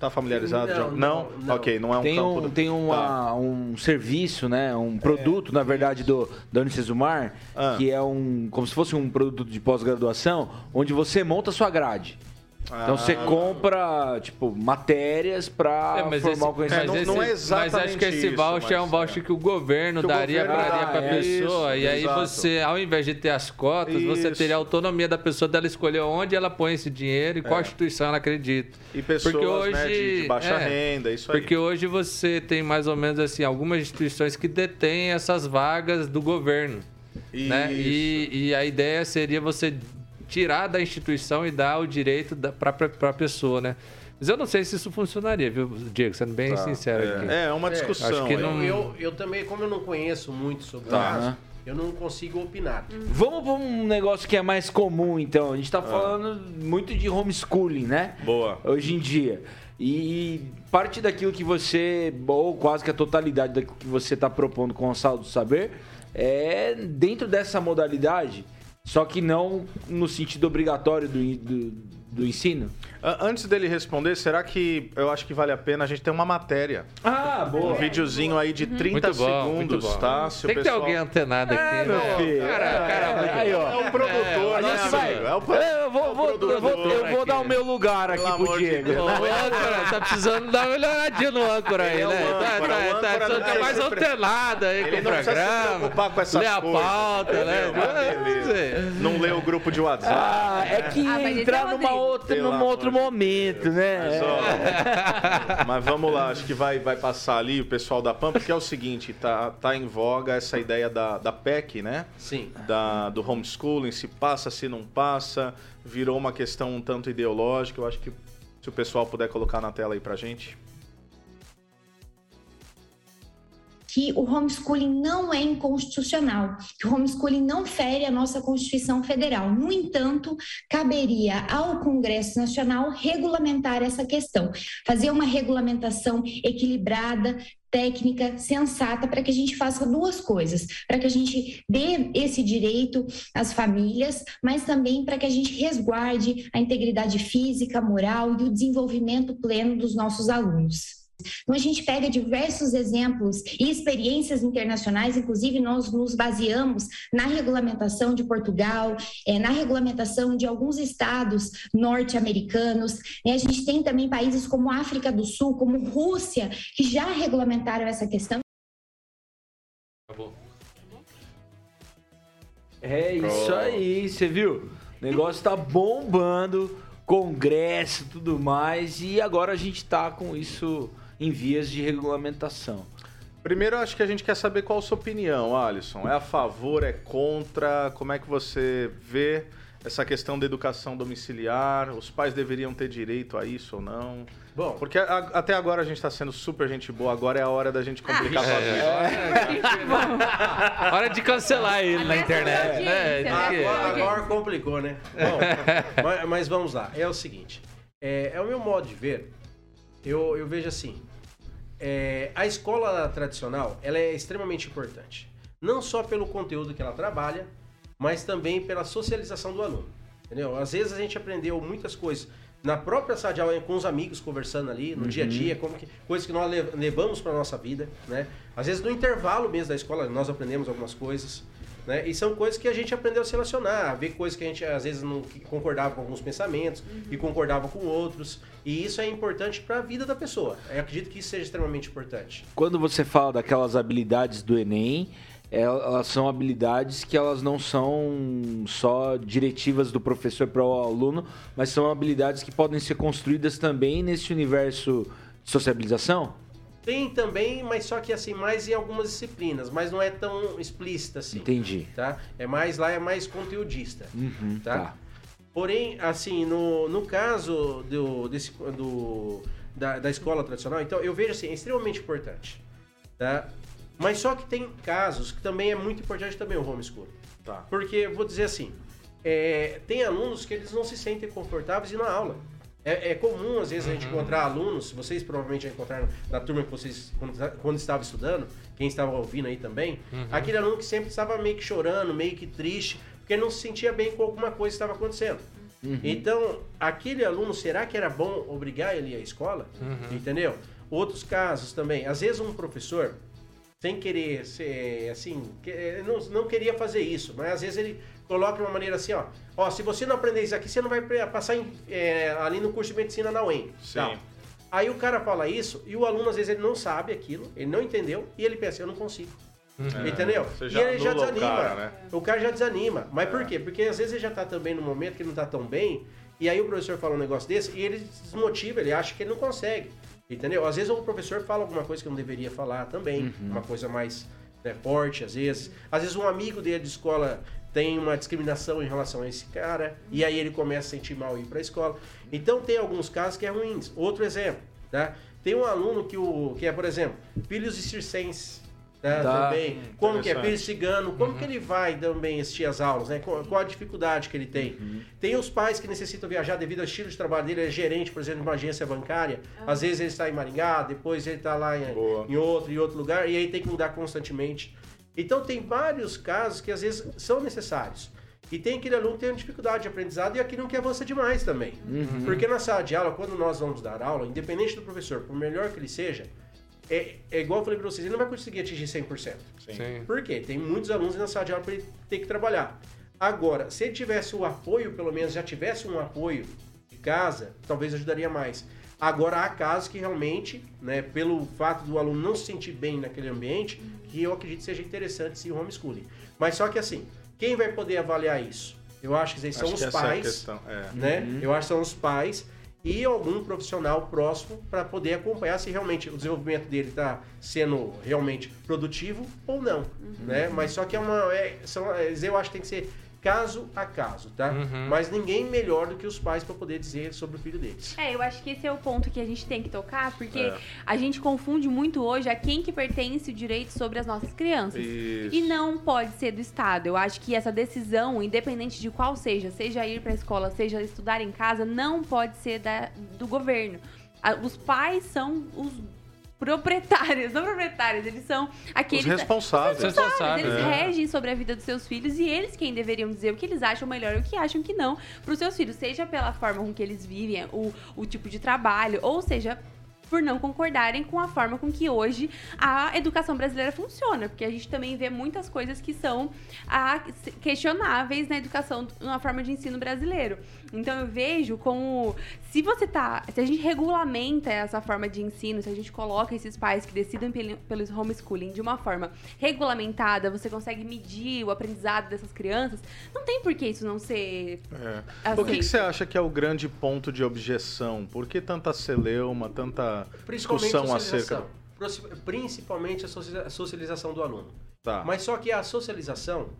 Tá familiarizado? Não, já? não, não. Ok, não é um Tem campo... um, do- tem uma, Tá. um serviço, né? Um produto, na verdade, do, da Unicesumar, Ah. que é um. como se fosse um produto de pós-graduação, onde você monta a sua grade. Então você Ah. compra, tipo, matérias pra É, mas formar esse- o conhecimento. não- mas não é esse- Mas acho exatamente que esse isso, voucher é um voucher é. que o governo Que o daria governo pra, dá, pra é, pessoa. isso, e aí exato. você, ao invés de ter as cotas, você Isso. teria a autonomia da pessoa dela escolher onde ela põe esse dinheiro e qual É. instituição ela acredita. E pessoas Porque né, de, hoje- de baixa é, renda, isso aí. Porque hoje você tem mais ou menos assim algumas instituições que detêm essas vagas do governo. Né? E, e a ideia seria você tirar da instituição e dar o direito para a pessoa, né? Mas eu não sei se isso funcionaria, viu, Diego? Sendo bem Tá, sincero aqui. é, é uma É, discussão. acho que é. não- Eu, eu, eu também, como eu não conheço muito sobre Tá. o caso, eu não consigo opinar. Vamos para um negócio que é mais comum, então. A gente tá falando muito de homeschooling, né? Boa. Hoje em dia. E parte daquilo que você, ou quase que a totalidade daquilo que você está propondo com o Saldo do Saber, é dentro dessa modalidade, só que não no sentido obrigatório do, do, do ensino. Antes dele responder, será que eu acho que vale a pena a gente ter uma matéria? Ah, Um boa. videozinho aí de 30 Muito bom, muito segundos, bom. tá? Se o Tem que ter pessoal- alguém antenado aqui, É, meu né? filho. Cara, cara, muito Aí, ó. É um produtor, A né, vai. É o pro- Eu vou, vou- eu vou, eu vou dar o meu lugar aqui Pelo pro de Diego. Deus. Ô, âncora, tá precisando dar uma olhadinha no âncora aí, é o né? âncora, tá, o tá, tá, tá, mais antenado aí Ele com o não precisa se programa. preocupar com essas Lê a coisas, pauta, né? Não lê o grupo de WhatsApp. Ah, é que Ah, é entrar o numa outra, num outro de. Momento, né? Mas, ó, mas vamos lá, acho que vai, vai passar ali o pessoal da PAN, porque é o seguinte, tá, tá em voga essa ideia da, da PEC, né? Sim. Da, do homeschooling, se passa, se não passa, virou uma questão um tanto ideológica. Eu acho que Se o pessoal puder colocar na tela aí pra gente. Que o homeschooling não é inconstitucional, que o homeschooling não fere a nossa Constituição Federal. No entanto, caberia ao Congresso Nacional regulamentar essa questão, fazer uma regulamentação equilibrada, técnica, sensata, para que a gente faça duas coisas: para que a gente dê esse direito às famílias, mas também para que a gente resguarde a integridade física, moral e o desenvolvimento pleno dos nossos alunos. Então, a gente pega diversos exemplos e experiências internacionais, inclusive nós nos baseamos na regulamentação de Portugal, é, na regulamentação de alguns estados norte-americanos. a gente tem também países como África do Sul, como Rússia, que já regulamentaram essa questão. Acabou. É isso aí, você viu? O negócio tá bombando, congresso, tudo mais, e agora a gente tá com isso em vias de regulamentação. Primeiro, acho que a gente quer saber qual a sua opinião, Alisson. É a favor, é contra? Como é que você vê essa questão da educação domiciliar? Os pais deveriam ter direito a isso ou não? Bom, Porque a- até agora a gente está sendo super gente boa, agora é a hora da gente complicar a sua vida. Hora de cancelar ele na internet. essa né? audiência, né? Agora, agora complicou, né? Bom, mas, mas vamos lá. É o seguinte. É, é o meu modo de ver. Eu, eu vejo assim. É, a escola tradicional, ela é extremamente importante. Não só pelo conteúdo que ela trabalha, mas também pela socialização do aluno. Entendeu? Às vezes a gente aprendeu muitas coisas na própria sala de aula com os amigos conversando ali no dia a dia, como que, coisas que nós le- levamos para nossa vida, né? Às vezes no intervalo mesmo da escola nós aprendemos algumas coisas, né? E são coisas que a gente aprendeu a se relacionar, a ver coisas que a gente às vezes não concordava com alguns pensamentos e concordava com outros. E isso é importante para a vida da pessoa. Eu acredito que isso seja extremamente importante. Quando você fala daquelas habilidades do Enem, elas são habilidades que elas não são só diretivas do professor para o aluno, mas são habilidades que podem ser construídas também nesse universo de sociabilização? Tem também, mas só que assim, mais em algumas disciplinas, mas não é tão explícita assim. Entendi. Tá? É mais lá, é mais conteudista. Uhum, Tá? tá. Porém, assim, no, no caso do, desse, do, da, da escola tradicional, então eu vejo assim, é extremamente importante. Tá? Mas só que tem casos que também é muito importante também o homeschool. Tá. Porque, vou dizer assim, é, tem alunos que eles não se sentem confortáveis ir na aula. É, é comum, às vezes, a gente encontrar alunos, vocês provavelmente já encontraram na turma que vocês, quando, quando estavam estudando, quem estava ouvindo aí também, aquele aluno que sempre estava meio que chorando, meio que triste, porque não se sentia bem com alguma coisa que estava acontecendo. Então, aquele aluno, será que era bom obrigar ele a ir à escola? Entendeu? Outros casos também, às vezes um professor, sem querer ser assim, que- não, não queria fazer isso, mas às vezes ele coloca de uma maneira assim, ó, ó, se você não aprender isso aqui, você não vai passar em, é, ali no curso de medicina na UEM. Sim. Tal. Aí o cara fala isso e o aluno às vezes ele não sabe aquilo, ele não entendeu e ele pensa, eu não consigo. Entendeu? Você e ele já anula o desanima. cara, né? O cara já desanima. Mas por quê? Porque às vezes ele já tá também no momento que ele não tá tão bem, e aí o professor fala um negócio desse e ele desmotiva, ele acha que ele não consegue. Entendeu? Às vezes o professor fala alguma coisa que não deveria falar também, uma coisa mais né, forte, às vezes. Às vezes um amigo dele de escola tem uma discriminação em relação a esse cara, e aí ele começa a sentir mal ir para a escola. Então tem alguns casos que é ruins. Outro exemplo, tá? Tem um aluno que, o, que é, por exemplo, filhos de circenses. Tá, Tá. também. Como que é cigano, como que ele vai também assistir as aulas, né? Qual, qual a dificuldade que ele tem? Tem os pais que necessitam viajar devido ao estilo de trabalho dele, ele é gerente, por exemplo, de uma agência bancária. Às vezes ele está em Maringá, depois ele está lá em, em outro, em outro lugar, e aí tem que mudar constantemente. Então tem vários casos que às vezes são necessários. E tem aquele aluno que tem uma dificuldade de aprendizado e aquele não que avança demais também. Porque na sala de aula, quando nós vamos dar aula, independente do professor, por melhor que ele seja, é, é igual eu falei pra vocês, ele não vai conseguir atingir 100%. Sim. Por quê? Tem muitos alunos na sala de aula para ele ter que trabalhar. Agora, se ele tivesse o apoio, pelo menos já tivesse um apoio de casa, talvez ajudaria mais. Agora, há casos que realmente, né, pelo fato do aluno não se sentir bem naquele ambiente, que eu acredito seja interessante sim o homeschooling. Mas só que assim, quem vai poder avaliar isso? Eu acho que são Acho os que é a pais questão. É. né? Eu acho que são os pais e algum profissional próximo para poder acompanhar se realmente o desenvolvimento dele está sendo realmente produtivo ou não, né? Mas só que é uma, é, são, é, eu acho que tem que ser caso a caso, tá? Uhum. Mas ninguém melhor do que os pais para poder dizer sobre o filho deles. É, eu acho que esse é o ponto que a gente tem que tocar, porque É. a gente confunde muito hoje a quem que pertence o direito sobre as nossas crianças. Isso. E não pode ser do Estado. Eu acho que essa decisão, independente de qual seja, seja ir para a escola, seja estudar em casa, não pode ser da, do governo. A- Os pais são os proprietários, não proprietários, eles são aqueles Os responsáveis. Os Responsáveis, eles é. regem sobre a vida dos seus filhos e eles quem deveriam dizer o que eles acham melhor e o que acham que não para os seus filhos, seja pela forma com que eles vivem, o, o tipo de trabalho, ou seja por não concordarem com a forma com que hoje a educação brasileira funciona, porque a gente também vê muitas coisas que são ah, questionáveis na educação, na forma de ensino brasileiro. Então eu vejo como se você tá, se a gente regulamenta essa forma de ensino, se a gente coloca esses pais que decidem pelo, pelo homeschooling de uma forma regulamentada, você consegue medir o aprendizado dessas crianças, não tem por que isso não ser É. O que, que você acha que é o grande ponto de objeção? Por que tanta celeuma, tanta discussão acerca... Principalmente a socialização do aluno. Tá. Mas só que a socialização,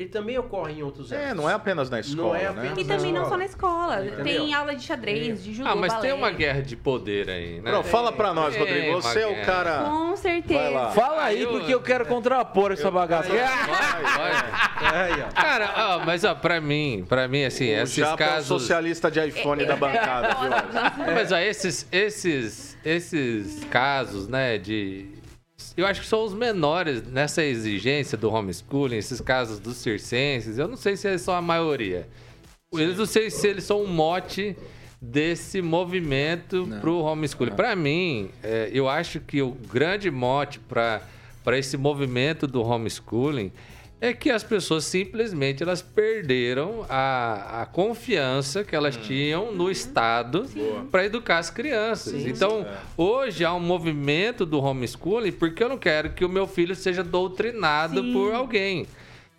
ele também ocorre em outros É, não é apenas na escola, é né? apenas E também não só na escola. Entendeu? Tem aula de xadrez, de judô, Ah, mas tem balé. uma guerra de poder aí, né? Pronto, fala pra nós, É, Rodrigo. Você é o cara... Com certeza. Vai lá. Fala aí, eu- porque eu quero contrapor essa bagaça. Vai, vai. Cara, ó, mas ó, pra mim, pra mim, assim, O esses Japa é o casos. socialista de iPhone da bancada, viu? Mas ó, esses, esses, esses casos, né, de. Eu acho que são os menores nessa exigência do homeschooling, esses casos dos circenses. Eu não sei se eles são a maioria. Eles não sei se eles são um mote desse movimento pro homeschooling. Para mim, é, eu acho que o grande mote para esse movimento do homeschooling é que as pessoas simplesmente elas perderam a, a confiança que elas tinham no Estado para educar as crianças. então, hoje há um movimento do homeschooling porque eu não quero que o meu filho seja doutrinado Sim. por alguém.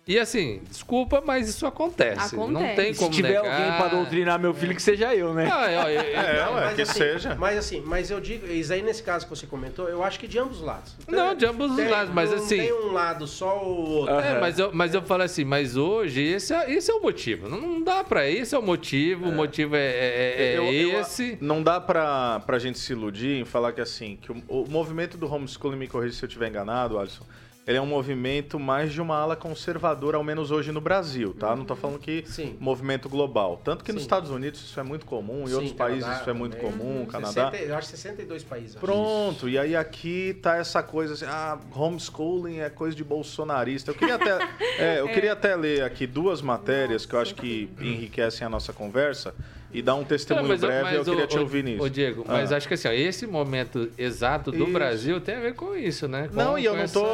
E assim, desculpa, mas isso acontece. Não Acontece. tem Se como Se tiver negar. alguém pra doutrinar meu filho, que seja eu, né? Ah, é, é, é. É, ué, Mas que assim, seja. Mas assim, mas eu digo, isso aí nesse caso que você comentou, eu acho que de ambos os lados. Não, de ambos os Tem- lados, mas não assim- tem um lado só ou outro. É, mas eu, mas eu falo assim, mas hoje esse é, esse é o motivo. Não, não dá pra. Esse é o motivo, o motivo é, é- é Eu- eu- esse. não dá pra, pra gente se iludir em falar que assim, que o, o movimento do homeschooling, me corrija se eu estiver enganado, Alisson, ele é um movimento mais de uma ala conservadora, ao menos hoje no Brasil, tá? Não tô falando que Sim. movimento global. Tanto que nos Sim. Estados Unidos isso é muito comum, em Sim, outros países Canadá isso é muito também. comum, Canadá. 60 eu acho 62 países. Pronto, e aí aqui tá essa coisa assim, ah, homeschooling é coisa de bolsonarista. Eu queria até, é, eu queria até ler aqui duas matérias que eu acho que enriquecem a nossa conversa e dar um testemunho Não, mas, breve, mas, eu queria ô, te ouvir nisso. Ô, Diego, mas Ah. acho que assim, ó, esse momento exato do Isso. Brasil tem a ver com isso, né? Com- Não, e eu não essa- tô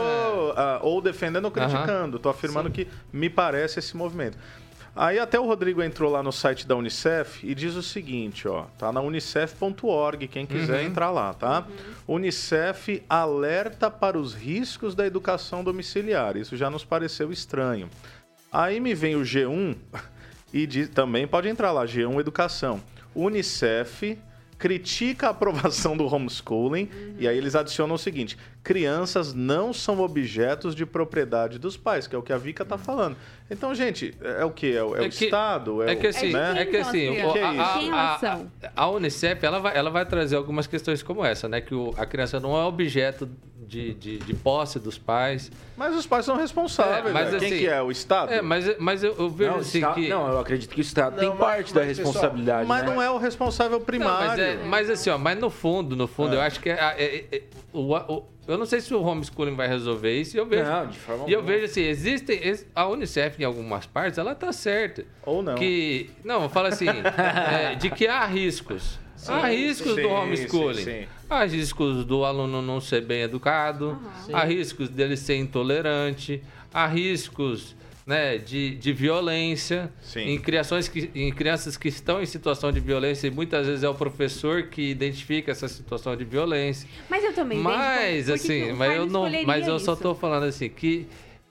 ah, ou defendendo ou criticando, tô afirmando que me parece esse movimento. Aí até o Rodrigo entrou lá no site da Unicef e diz o seguinte, ó, tá na unicef.org, quem quiser Uhum. entrar lá, tá? Unicef alerta para os riscos da educação domiciliar. Isso já nos pareceu estranho. Aí me vem o G1 e diz, também pode entrar lá, G1 Educação. Unicef critica a aprovação do homeschooling e aí eles adicionam o seguinte: crianças não são objetos de propriedade dos pais, que é o que a Vika tá falando. Então, gente, é, é o que? É, o- é o É que- Estado? É o- que assim, né? é que assim, Quem o- que é a, a- Quem a- Unicef ela vai, ela vai trazer algumas questões como essa, né? Que o- a criança não é objeto de, de, de posse dos pais. Mas os pais são responsáveis. É, mas né? Quem assim- que é? O Estado? É, mas, mas eu, eu vejo Não, assim Estado- que. não, eu acredito que o Estado Não, tem mas- parte da mas, pessoal, responsabilidade. Mas né? não é o responsável Não, primário. mas, é, mas assim, ó, mas no fundo, no fundo, eu acho que é, é- é- o, o- eu não sei se o homeschooling vai resolver isso. E eu vejo, Não, de forma e eu alguma. vejo assim, existem ex- a Unicef em algumas partes, ela tá certa. Ou não. Que não, eu falo assim, é, de que há riscos. há riscos sim, do homeschooling. sim, sim. Há riscos do aluno não ser bem educado, há riscos dele ser intolerante, há riscos né, de, de violência Sim. em criações que, em crianças que estão em situação de violência e muitas vezes é o professor que identifica essa situação de violência. Mas eu também Mas assim, mas eu não, mas eu só isso? tô falando assim que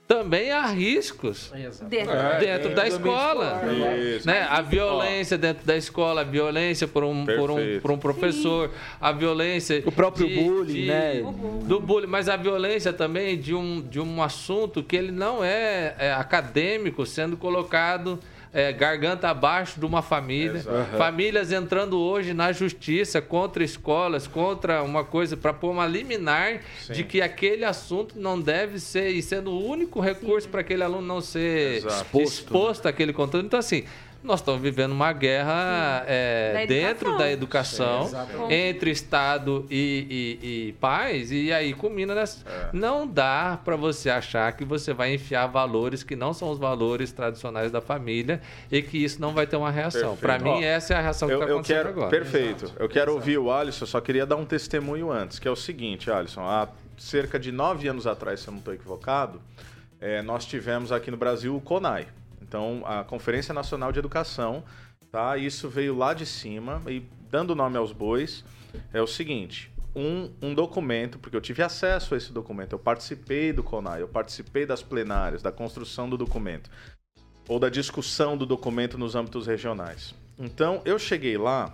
também há riscos. Dentro. É, dentro é, da escola. escolar, Isso. Né? A violência dentro da escola, a violência por um, por um, por um professor, a violência. O próprio bullying, né? Do bullying, mas a violência também de um, de um assunto que ele não é, é acadêmico sendo colocado. É, garganta abaixo de uma família, Exato. famílias entrando hoje na justiça contra escolas, contra uma coisa para pôr uma liminar Sim. de que aquele assunto não deve ser e sendo o único recurso para aquele aluno não ser Exato. exposto, exposto àquele conteúdo. Então, assim, nós estamos vivendo uma guerra é, Da dentro da educação, Sim, entre Estado e, e- e pais, e aí culmina nessa. É. Não dá para você achar que você vai enfiar valores que não são os valores tradicionais da família e que isso não vai ter uma reação. Para mim, Ó, essa é a reação Eu, que está eu acontecendo quero, agora. perfeito. Eu quero ouvir o Alisson, só queria dar um testemunho antes, que é o seguinte, Alisson. Há cerca de nove anos atrás, se eu não estou equivocado, eh, nós tivemos aqui no Brasil o CONAI. Então, a Conferência Nacional de Educação, tá? Isso veio lá de cima e dando nome aos bois, é o seguinte. Um, um documento, porque eu tive acesso a esse documento, eu participei do CONAI, eu participei das plenárias, da construção do documento ou da discussão do documento nos âmbitos regionais. Então, eu cheguei lá,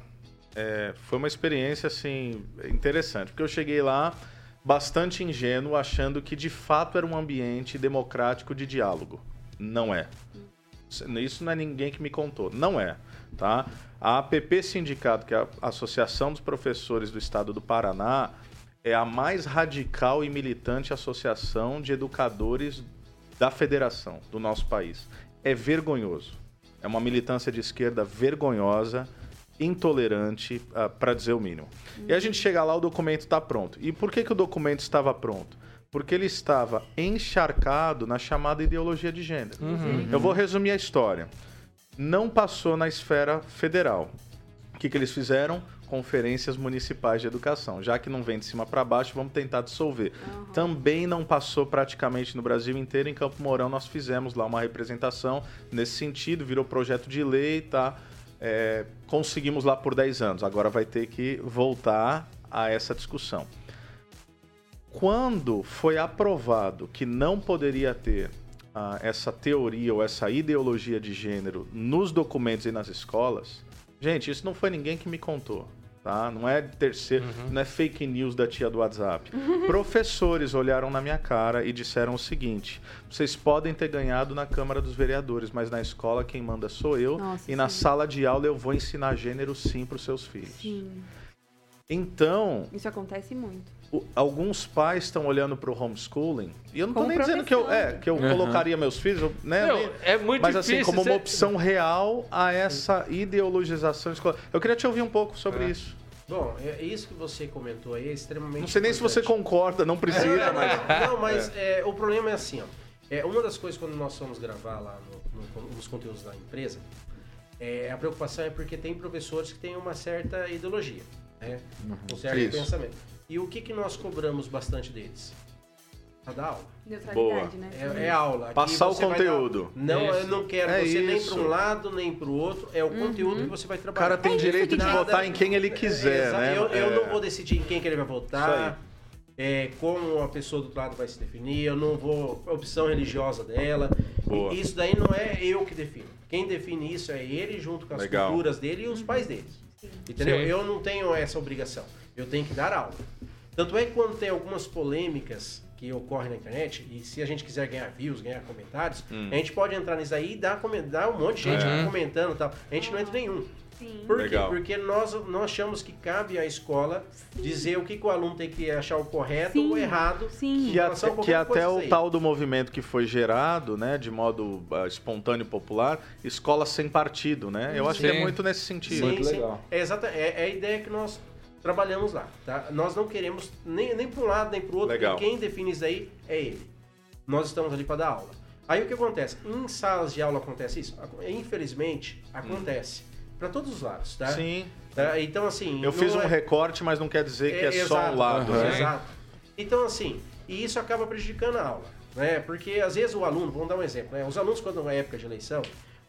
é, foi uma experiência assim interessante, porque eu cheguei lá bastante ingênuo, achando que de fato era um ambiente democrático de diálogo. Não é. Isso não é ninguém que me contou. Não é. Tá? A APP Sindicato, que é a Associação dos Professores do Estado do Paraná, é a mais radical e militante associação de educadores da federação do nosso país. É vergonhoso. É uma militância de esquerda vergonhosa, intolerante, para dizer o mínimo. E a gente chega lá, o documento está pronto. E por que, que o documento estava pronto? Porque ele estava encharcado na chamada ideologia de gênero. Eu vou resumir a história. Não passou na esfera federal. O que, que eles fizeram? Conferências municipais de educação. Já que não vem de cima para baixo, vamos tentar dissolver. Também não passou praticamente no Brasil inteiro. Em Campo Mourão, nós fizemos lá uma representação nesse sentido, virou projeto de lei, tá? É, conseguimos lá por 10 anos. Agora vai ter que voltar a essa discussão. Quando foi aprovado que não poderia ter ah, essa teoria ou essa ideologia de gênero nos documentos e nas escolas, gente, isso não foi ninguém que me contou. Tá? Não é terceiro, não é fake news da tia do WhatsApp. Professores olharam na minha cara e disseram o seguinte: vocês podem ter ganhado na Câmara dos Vereadores, mas na escola quem manda sou eu Nossa, e na sim. sala de aula eu vou ensinar gênero sim para os seus filhos. Sim, Então, isso acontece muito. Alguns pais estão olhando para o homeschooling e eu não estou nem dizendo que eu, é, que eu colocaria meus filhos, eu- né? Meu, nem- é muito mas difícil. assim, como uma você- opção real a essa ideologização escolar. Eu queria te ouvir um pouco sobre É. isso. Bom, é é isso que você comentou aí é extremamente Não sei nem se você importante. concorda, não precisa, mas. Não, mas é, o problema é assim, ó. É, uma das coisas quando nós fomos gravar lá no- no- nos conteúdos da empresa, é, a preocupação é porque tem professores que têm uma certa ideologia, né? Um certo Isso. pensamento. E o que, que nós cobramos bastante deles? A dar aula. Neutralidade, né? É, é aula. Aqui Passar o conteúdo. dar- Não, eu Isso. não quero É você nem isso. para um lado, nem para o outro. É o Uhum. conteúdo que você vai O trabalhar. cara tem É direito de votar em quem ele quiser, Exa- né? Eu, eu É. não vou decidir em quem que ele vai votar, é, como a pessoa do outro lado vai se definir, eu não vou. a opção religiosa dela. Boa. E Isso daí não é eu que defino. Quem define isso é ele junto com as Legal. culturas dele e os pais deles. Entendeu? Sim. Eu não tenho essa obrigação. Eu tenho que dar aula. Tanto é que quando tem algumas polêmicas que ocorrem na internet, e se a gente quiser ganhar views, ganhar comentários, Hum. a gente pode entrar nisso aí e dar, dar um monte de gente É. comentando e tal. A gente não entra nenhum. Sim. Por Legal. quê? Porque nós, nós achamos que cabe à escola dizer o que, que o aluno tem que achar o correto Sim. ou o errado. Sim. Que, até, que até o aí. tal do movimento que foi gerado, né, de modo ah, espontâneo e popular, escola sem partido, né? Eu acho que é Sim. muito nesse sentido. Muito legal. É, exata, é, é a ideia que nós trabalhamos lá. Tá? Nós não queremos nem, nem para um lado nem para o outro. Legal. Quem define isso aí é ele. Nós estamos ali para dar aula. Aí o que acontece? Em salas de aula acontece isso? Infelizmente, acontece. Para todos os lados, tá? Hum. Sim. Tá? Então, assim... Eu fiz um é- recorte, mas não quer dizer que é, só exato, um lado. Aham. né? Exato. Então, assim, e isso acaba prejudicando a aula. Né? Porque às vezes o aluno, vamos dar um exemplo, né? Os alunos, quando é época de eleição,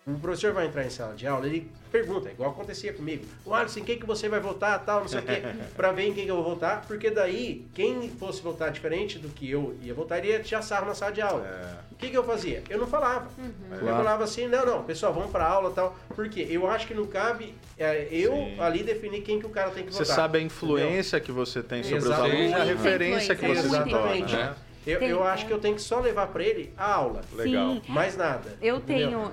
O professor vai entrar em sala de aula, ele pergunta, igual acontecia comigo. O Alisson, em quem que você vai votar, tal, não sei o quê, pra ver em quem que eu vou votar, porque daí, quem fosse votar diferente do que eu ia votar, iria tirar sarro na sala de aula. É. O que que eu fazia? Eu não falava. Eu Claro. falava assim, não, não, pessoal, vamos pra aula tal. Porque eu acho que não cabe é, eu Sim. ali definir quem que o cara tem que Você votar. sabe a influência que você tem sobre os Exatamente. alunos e a referência que você se torna, Exatamente. né? Eu, eu acho que eu tenho que só levar pra ele a aula. Legal. Sim. Mais nada. Eu entendeu? tenho.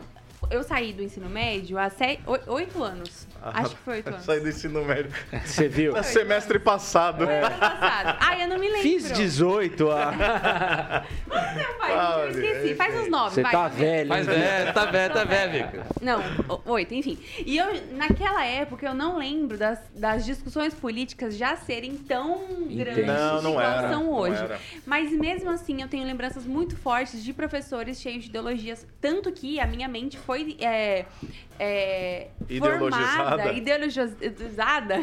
Eu saí do ensino médio há sete, oi- oito anos. Acho que foi oito anos. Saí do ensino médio. Você viu? No semestre passado. Ano passado. Ai, eu não me lembro. Fiz 18, ah. Não, pai, gente, eu esqueci. Faz uns nove, Você vai. tá velho. Mas hein? é, tá velho, tá velho, Vico. Não, oito, enfim. E eu, naquela época, eu não lembro das, das discussões políticas já serem tão grandes Não, não era, são não hoje. era. Mas mesmo assim, eu tenho lembranças muito fortes de professores cheios de ideologias. Tanto que a minha mente foi é, é, Ideologizada. formada, ideologizada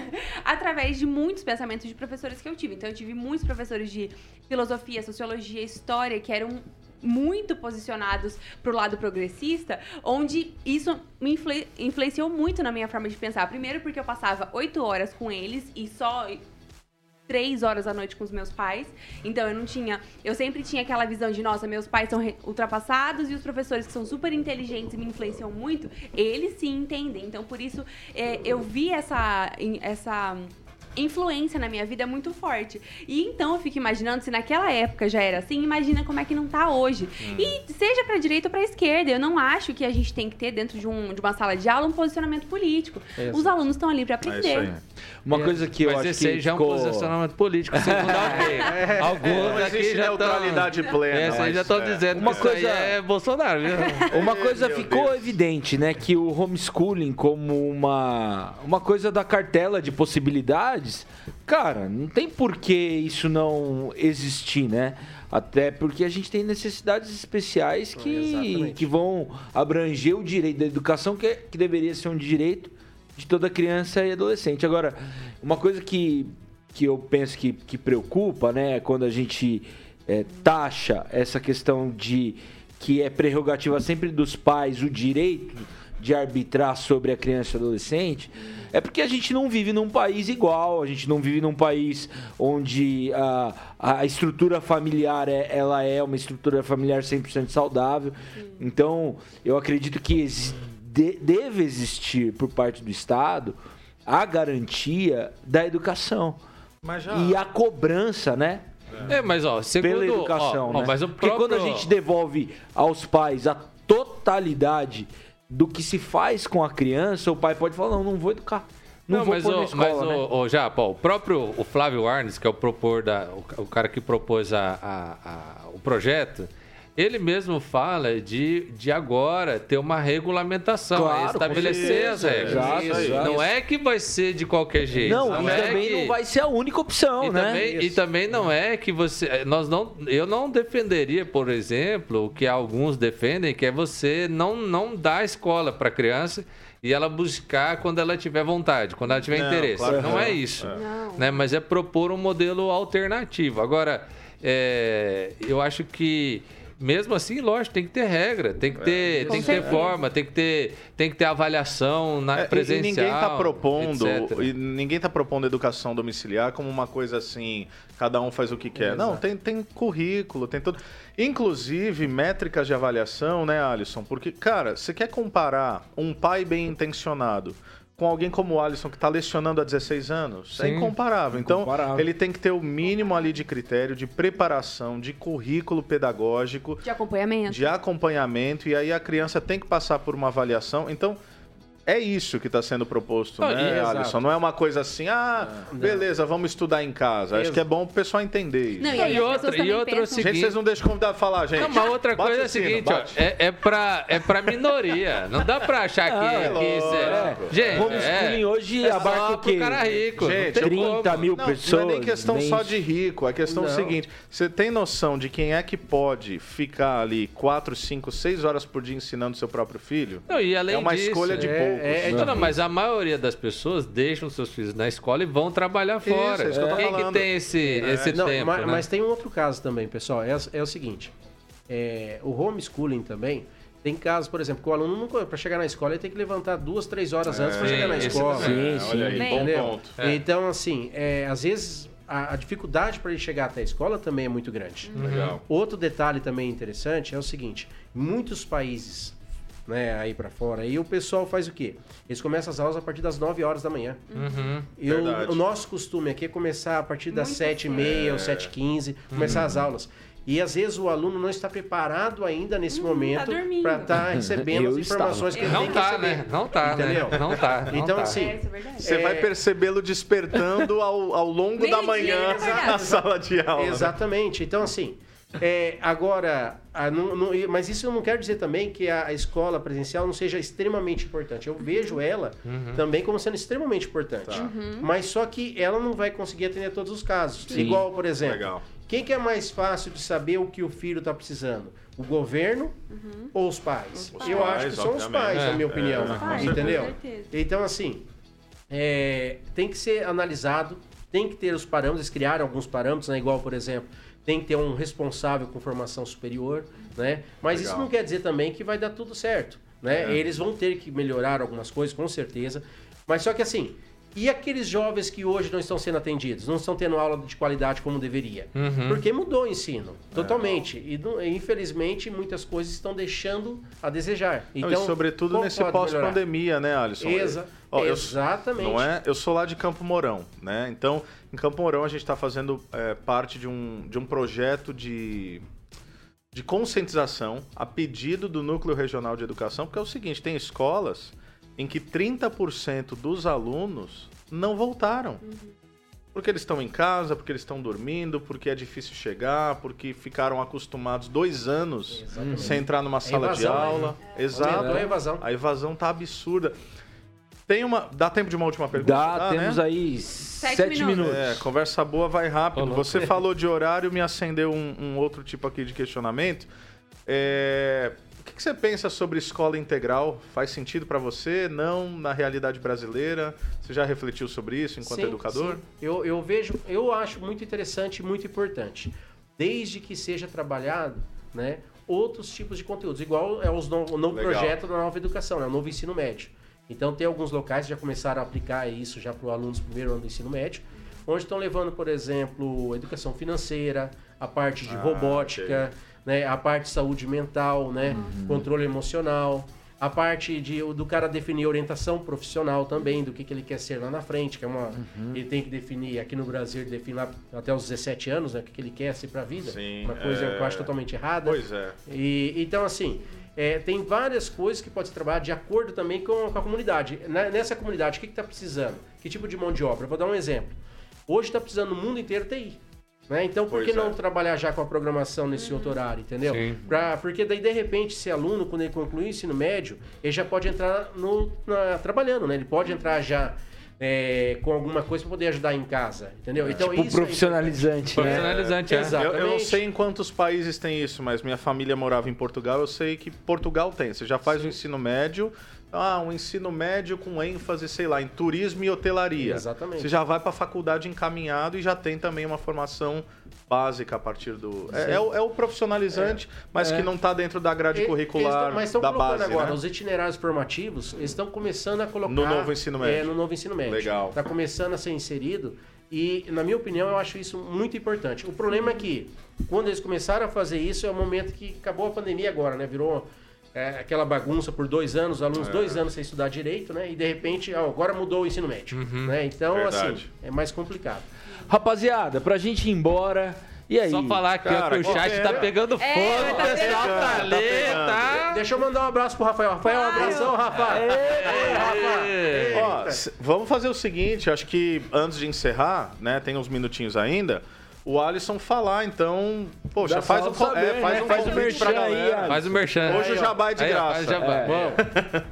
através de muitos pensamentos de professores que eu tive. Então, eu tive muitos professores de filosofia, sociologia, história, que eram muito posicionados pro lado progressista, onde isso me influ- influenciou muito na minha forma de pensar. Primeiro porque eu passava oito horas com eles e só três horas à noite com os meus pais. Então eu não tinha. Eu sempre tinha aquela visão de, nossa, meus pais são ultrapassados e os professores que são super inteligentes e me influenciam muito, eles sim entendem. Então por isso é, eu vi essa. essa influência na minha vida muito forte. E então eu fico imaginando se naquela época já era assim, imagina como é que não tá hoje. E seja pra direita ou pra esquerda, eu não acho que a gente tem que ter dentro de, um, de uma sala de aula um posicionamento político. Exato. Os alunos estão ali pra É isso aprender. aí. Uma coisa que eu Mas acho esse que já é um ficou... posicionamento político, segundo alguém. Alguns Não aqui existe já estão... neutralidade plena. Esse aí já estão é. dizendo Uma que isso aí coisa- é Bolsonaro, viu? Uma coisa Meu ficou Deus. evidente, né? Que o homeschooling como uma, uma coisa da cartela de possibilidades, cara, não tem por que isso não existir, né? Até porque a gente tem necessidades especiais que, que vão abranger o direito da educação, que, é- que deveria ser um direito de toda criança e adolescente. Agora, uma coisa que, que eu penso que, que preocupa, né, é quando a gente é, taxa essa questão de que é prerrogativa sempre dos pais o direito de arbitrar sobre a criança e adolescente, é porque a gente não vive num país igual, a gente não vive num país onde a, a estrutura familiar é, ela é uma estrutura familiar 100% saudável. Então, eu acredito que exi- de- deve existir por parte do Estado a garantia da educação Mas já... e a cobrança, né? É, mas ó, segundo... pela educação, ó, ó, né? mas o Porque próprio... quando a gente devolve aos pais a totalidade do que se faz com a criança, o pai pode falar, não, não vou educar. Não, vou mas, o, escola, mas né? o, o ó, o próprio o Flávio Arnes, que é o propor da, o, o cara que propôs a, a- a- o projeto, ele mesmo fala de, de agora ter uma regulamentação, Claro, é com estabelecer as regras. exato, Isso, exato. Não é que vai ser de qualquer jeito. Não, e é também que- não vai ser a única opção, e né? também, e também não é que você. eh, Nós não, eu não defenderia, por exemplo, o que alguns defendem, que é você não, não dar escola para a criança e ela buscar quando ela tiver vontade, quando ela tiver Não, interesse. claro não não. é isso. Não. Né? Mas é propor um modelo alternativo. Agora, é, eu acho que. Mesmo assim, lógico, tem que ter regra, tem que ter, Com tem que ter certeza. forma, tem que ter, tem que ter avaliação na É, presencial. E ninguém está propondo, etc. e ninguém tá propondo educação domiciliar como uma coisa assim, cada um faz o que quer. Não, Exato. tem, tem currículo, tem tudo. Inclusive métricas de avaliação, né, Alisson? Porque, cara, você quer comparar um pai bem intencionado com alguém como o Alisson que está lecionando há 16 anos? É Sim. incomparável. Então, Incomparável. ele tem que ter o mínimo ali de critério, de preparação, de currículo pedagógico, De acompanhamento. de acompanhamento e aí a criança tem que passar por uma avaliação. Então, é isso que está sendo proposto, Não, né, e- Alisson? exato. Não é uma coisa assim, ah, beleza, vamos estudar em casa. Acho Ex- que é bom o pessoal entender isso. Não, E aí as outra- e outra é o pensam- Gente, seguinte- vocês não deixam o convidado falar, gente. Não, mas outra Bate coisa é o a sino, seguinte, ó, é, é, pra, é pra minoria. Não dá pra achar que, Ah, que isso é. Gente, Homeschooling é, hoje é abarca só o quê? cara rico. não Gente, tem 30 como. mil Não, pessoas. não é nem questão nem só de rico, a questão é o Não. seguinte: você tem noção de quem é que pode ficar ali 4, 5, 6 horas por dia ensinando seu próprio filho? Não, e além é uma disso, escolha de é- poucos. é- é Não, não, mas a maioria das pessoas deixam seus filhos na escola e vão trabalhar fora. é isso que eu tô Quem que tem esse, esse Não, tempo, ma- né? mas, tem um outro caso também, pessoal. É, é o seguinte: é, o homeschooling também Tem casos, por exemplo, que o aluno, para chegar na escola, ele tem que levantar duas, três horas antes para Sim, chegar na escola. também. É, olha aí, bom ponto. É. Então, assim, é, às vezes a, a dificuldade para ele chegar até a escola também é muito grande. Legal. Outro detalhe também interessante é o seguinte: muitos países, né, aí para fora, aí o pessoal faz o quê? Eles começam as aulas a partir das 9 horas da manhã. Uhum. Eu- Verdade. o nosso costume aqui é começar a partir das Muito 7h30 ou É. 7h15, começar as aulas. E às vezes o aluno não está preparado ainda nesse momento dormindo. para estar recebendo Eu as informações que ele Não tem que tá, receber. né? Não tá, Entendeu? né? Não tá. não Então, tá. assim, É, é. Você É. vai percebê-lo despertando ao, ao longo da manhã na verdade. na sala de aula. né? Exatamente. Então, assim, é, agora, a- não- não- mas isso não quer dizer também que a, a escola presencial não seja extremamente importante. Eu vejo ela também como sendo extremamente importante. Tá. Uhum. Mas só que ela não vai conseguir atender todos os casos. Igual, por exemplo, Legal. quem que é mais fácil de saber o que o filho está precisando? O governo ou os pais? Os Eu pais, acho que são os pais, na É, minha opinião. é, com entendeu? certeza. Então, assim, é, tem que ser analisado, tem que ter os parâmetros, eles criaram alguns parâmetros, né? igual, por exemplo, tem que ter um responsável com formação superior, né? Mas Legal. isso não quer dizer também que vai dar tudo certo, né? É. Eles vão ter que melhorar algumas coisas, com certeza. Mas só que assim, e aqueles jovens que hoje não estão sendo atendidos, não estão tendo aula de qualidade como deveria? Uhum. Porque mudou o ensino, totalmente. E, não- e, infelizmente muitas coisas estão deixando a desejar. Não, Então, e sobretudo como nesse pós-pandemia, né, Alisson? Exa Ó, eu- exatamente. Não é? Eu sou lá de Campo Mourão, né? Então, em Campo Mourão a gente está fazendo é, parte de um, de um projeto de, de conscientização a pedido do Núcleo Regional de Educação, porque é o seguinte, tem escolas em que 30% dos alunos não voltaram. Porque eles estão em casa, porque eles estão dormindo, porque é difícil chegar, porque ficaram acostumados dois anos Exatamente. sem entrar numa sala de evasão, né? aula. Exato. A evasão. A evasão tá absurda. Tem uma. Dá tempo de uma última pergunta? Dá, né? temos aí sete, minutos. minutos. É, conversa boa vai rápido. Falou. Você falou de horário, me acendeu um, um outro tipo aqui de questionamento. É, que, que você pensa sobre escola integral? Faz sentido para você? Não na realidade brasileira? Você já refletiu sobre isso enquanto Sim, educador? sim. Eu, eu vejo, eu acho muito interessante e muito importante. Desde que seja trabalhado, né, outros tipos de conteúdos, igual é os no, o novo Legal. projeto da nova educação, né, o novo ensino médio. Então tem alguns locais que já começaram a aplicar isso já para os alunos do primeiro ano do ensino médio, onde estão levando, por exemplo, educação financeira, a parte de Ah, robótica, né, a parte de saúde mental, né, Uhum. controle emocional, a parte de, do cara definir orientação profissional também, do que, que ele quer ser lá na frente, que é uma. Uhum. Ele tem que definir, aqui no Brasil, ele define lá até os 17 anos, né, o que, que ele quer ser pra vida. Sim, uma coisa é. que eu acho totalmente errada. Pois é. E, então, assim, é, tem várias coisas que pode ser trabalhado de acordo também com, com a comunidade. Na- nessa comunidade, o que está precisando? Que tipo de mão de obra? Eu vou dar um exemplo. Hoje está precisando no mundo inteiro TI. Né? Então, por Pois que é. não trabalhar já com a programação nesse outro horário, entendeu? Sim. Pra, porque daí, de repente, esse aluno, quando ele concluir o ensino médio, ele já pode entrar no, na- trabalhando, né? Ele pode entrar já é, com alguma coisa para poder ajudar em casa, entendeu? Então, Tipo isso é profissionalizante, né? Profissionalizante, é. Exato. Eu, eu não sei em quantos países tem isso, mas minha família morava em Portugal, eu sei que Portugal tem. Você já faz o ensino médio, ah, um ensino médio com ênfase, sei lá, em turismo e hotelaria. Exatamente. Você já vai para a faculdade encaminhado e já tem também uma formação básica a partir do. É, é o, é o profissionalizante, mas que não está dentro da grade Eles- curricular eles- mas estão da base. agora, né? os itinerários formativos, eles estão começando a colocar... No novo ensino médio. É, no novo ensino médio. Legal. Está começando a ser inserido e, na minha opinião, eu acho isso muito importante. O problema é que, quando eles começaram a fazer isso, é o momento que acabou a pandemia agora, né? Virou é, aquela bagunça por dois anos, os alunos É. dois anos sem estudar direito, né? E, de repente, ó, agora mudou o ensino médio, né? Então, Uhum. Verdade. assim, é mais complicado. Rapaziada, pra gente ir embora. E aí? Só falar aqui, ó, Cara, que o chat qualquer- tá pegando fogo, É, tá pessoal pegando, tá tá ali, pegando. tá? Deixa eu mandar um abraço pro Rafael. Rafael, um abração, Rafa. Ei, Rafa. Ó, vamos fazer o seguinte, acho que antes de encerrar, né, tem uns minutinhos ainda, o Alisson falar, então, poxa, faz co- saber, é, faz né? um Faz o convite pra merchan aí, galera. Alisson. Faz o merchan. Hoje o Aí, jabá é de Aí, graça. faz jabá. É. Bom,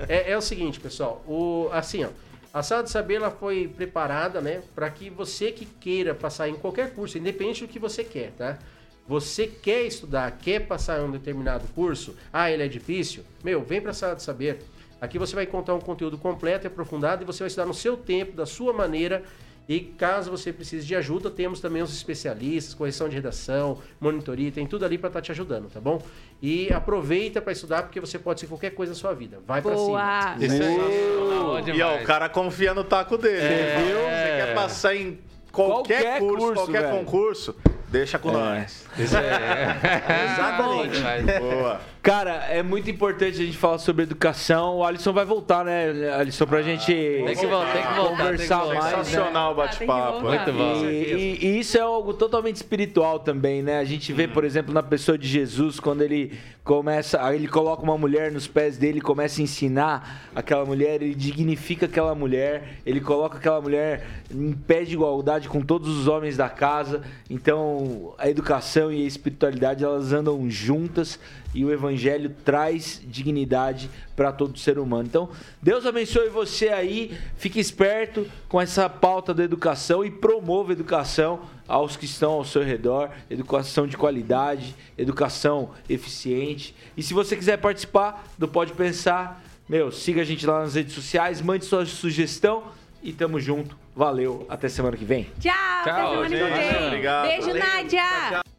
é, é o seguinte, pessoal. O, assim, ó, a sala de saber ela foi preparada, né, para que você que queira passar em qualquer curso, independente do que você quer, tá? Você quer estudar, quer passar em um determinado curso, ah, ele é difícil? Meu, vem para a sala de saber. Aqui você vai encontrar um conteúdo completo e aprofundado e você vai estudar no seu tempo, da sua maneira E caso você precise de ajuda, temos também os especialistas, correção de redação, monitoria, tem tudo ali para estar te ajudando, tá bom? E aproveita para estudar porque você pode ser qualquer coisa na sua vida. Vai para cima. Boa! Isso. Bom E ó, o cara confia no taco dele. É. Viu? Você quer passar em qualquer, Qualquer curso, curso, qualquer velho. concurso, deixa com É. nós. É. Exatamente. Boa. Cara, é muito importante a gente falar sobre educação. O Alisson vai voltar, né, Alisson, pra gente Tem que voltar, tem que voltar. conversar tem que voltar. mais. Sensacional o que bate-papo. Muito bom. E, e- e isso é algo totalmente espiritual também, né? A gente vê, por exemplo, na pessoa de Jesus, quando ele começa, ele coloca uma mulher nos pés dele, começa a ensinar aquela mulher, ele dignifica aquela mulher, ele coloca aquela mulher em pé de igualdade com todos os homens da casa. Então, a educação e a espiritualidade, elas andam juntas e o evangelho traz dignidade para todo ser humano. Então, Deus abençoe você aí, fique esperto com essa pauta da educação e promova a educação aos que estão ao seu redor, educação de qualidade, educação eficiente. E se você quiser participar do Pode Pensar, meu, siga a gente lá nas redes sociais, mande sua sugestão e tamo junto. Valeu, até semana que vem. Tchau, até Tchau, semana que gente. vem. Obrigado. Beijo, Valeu. Nádia!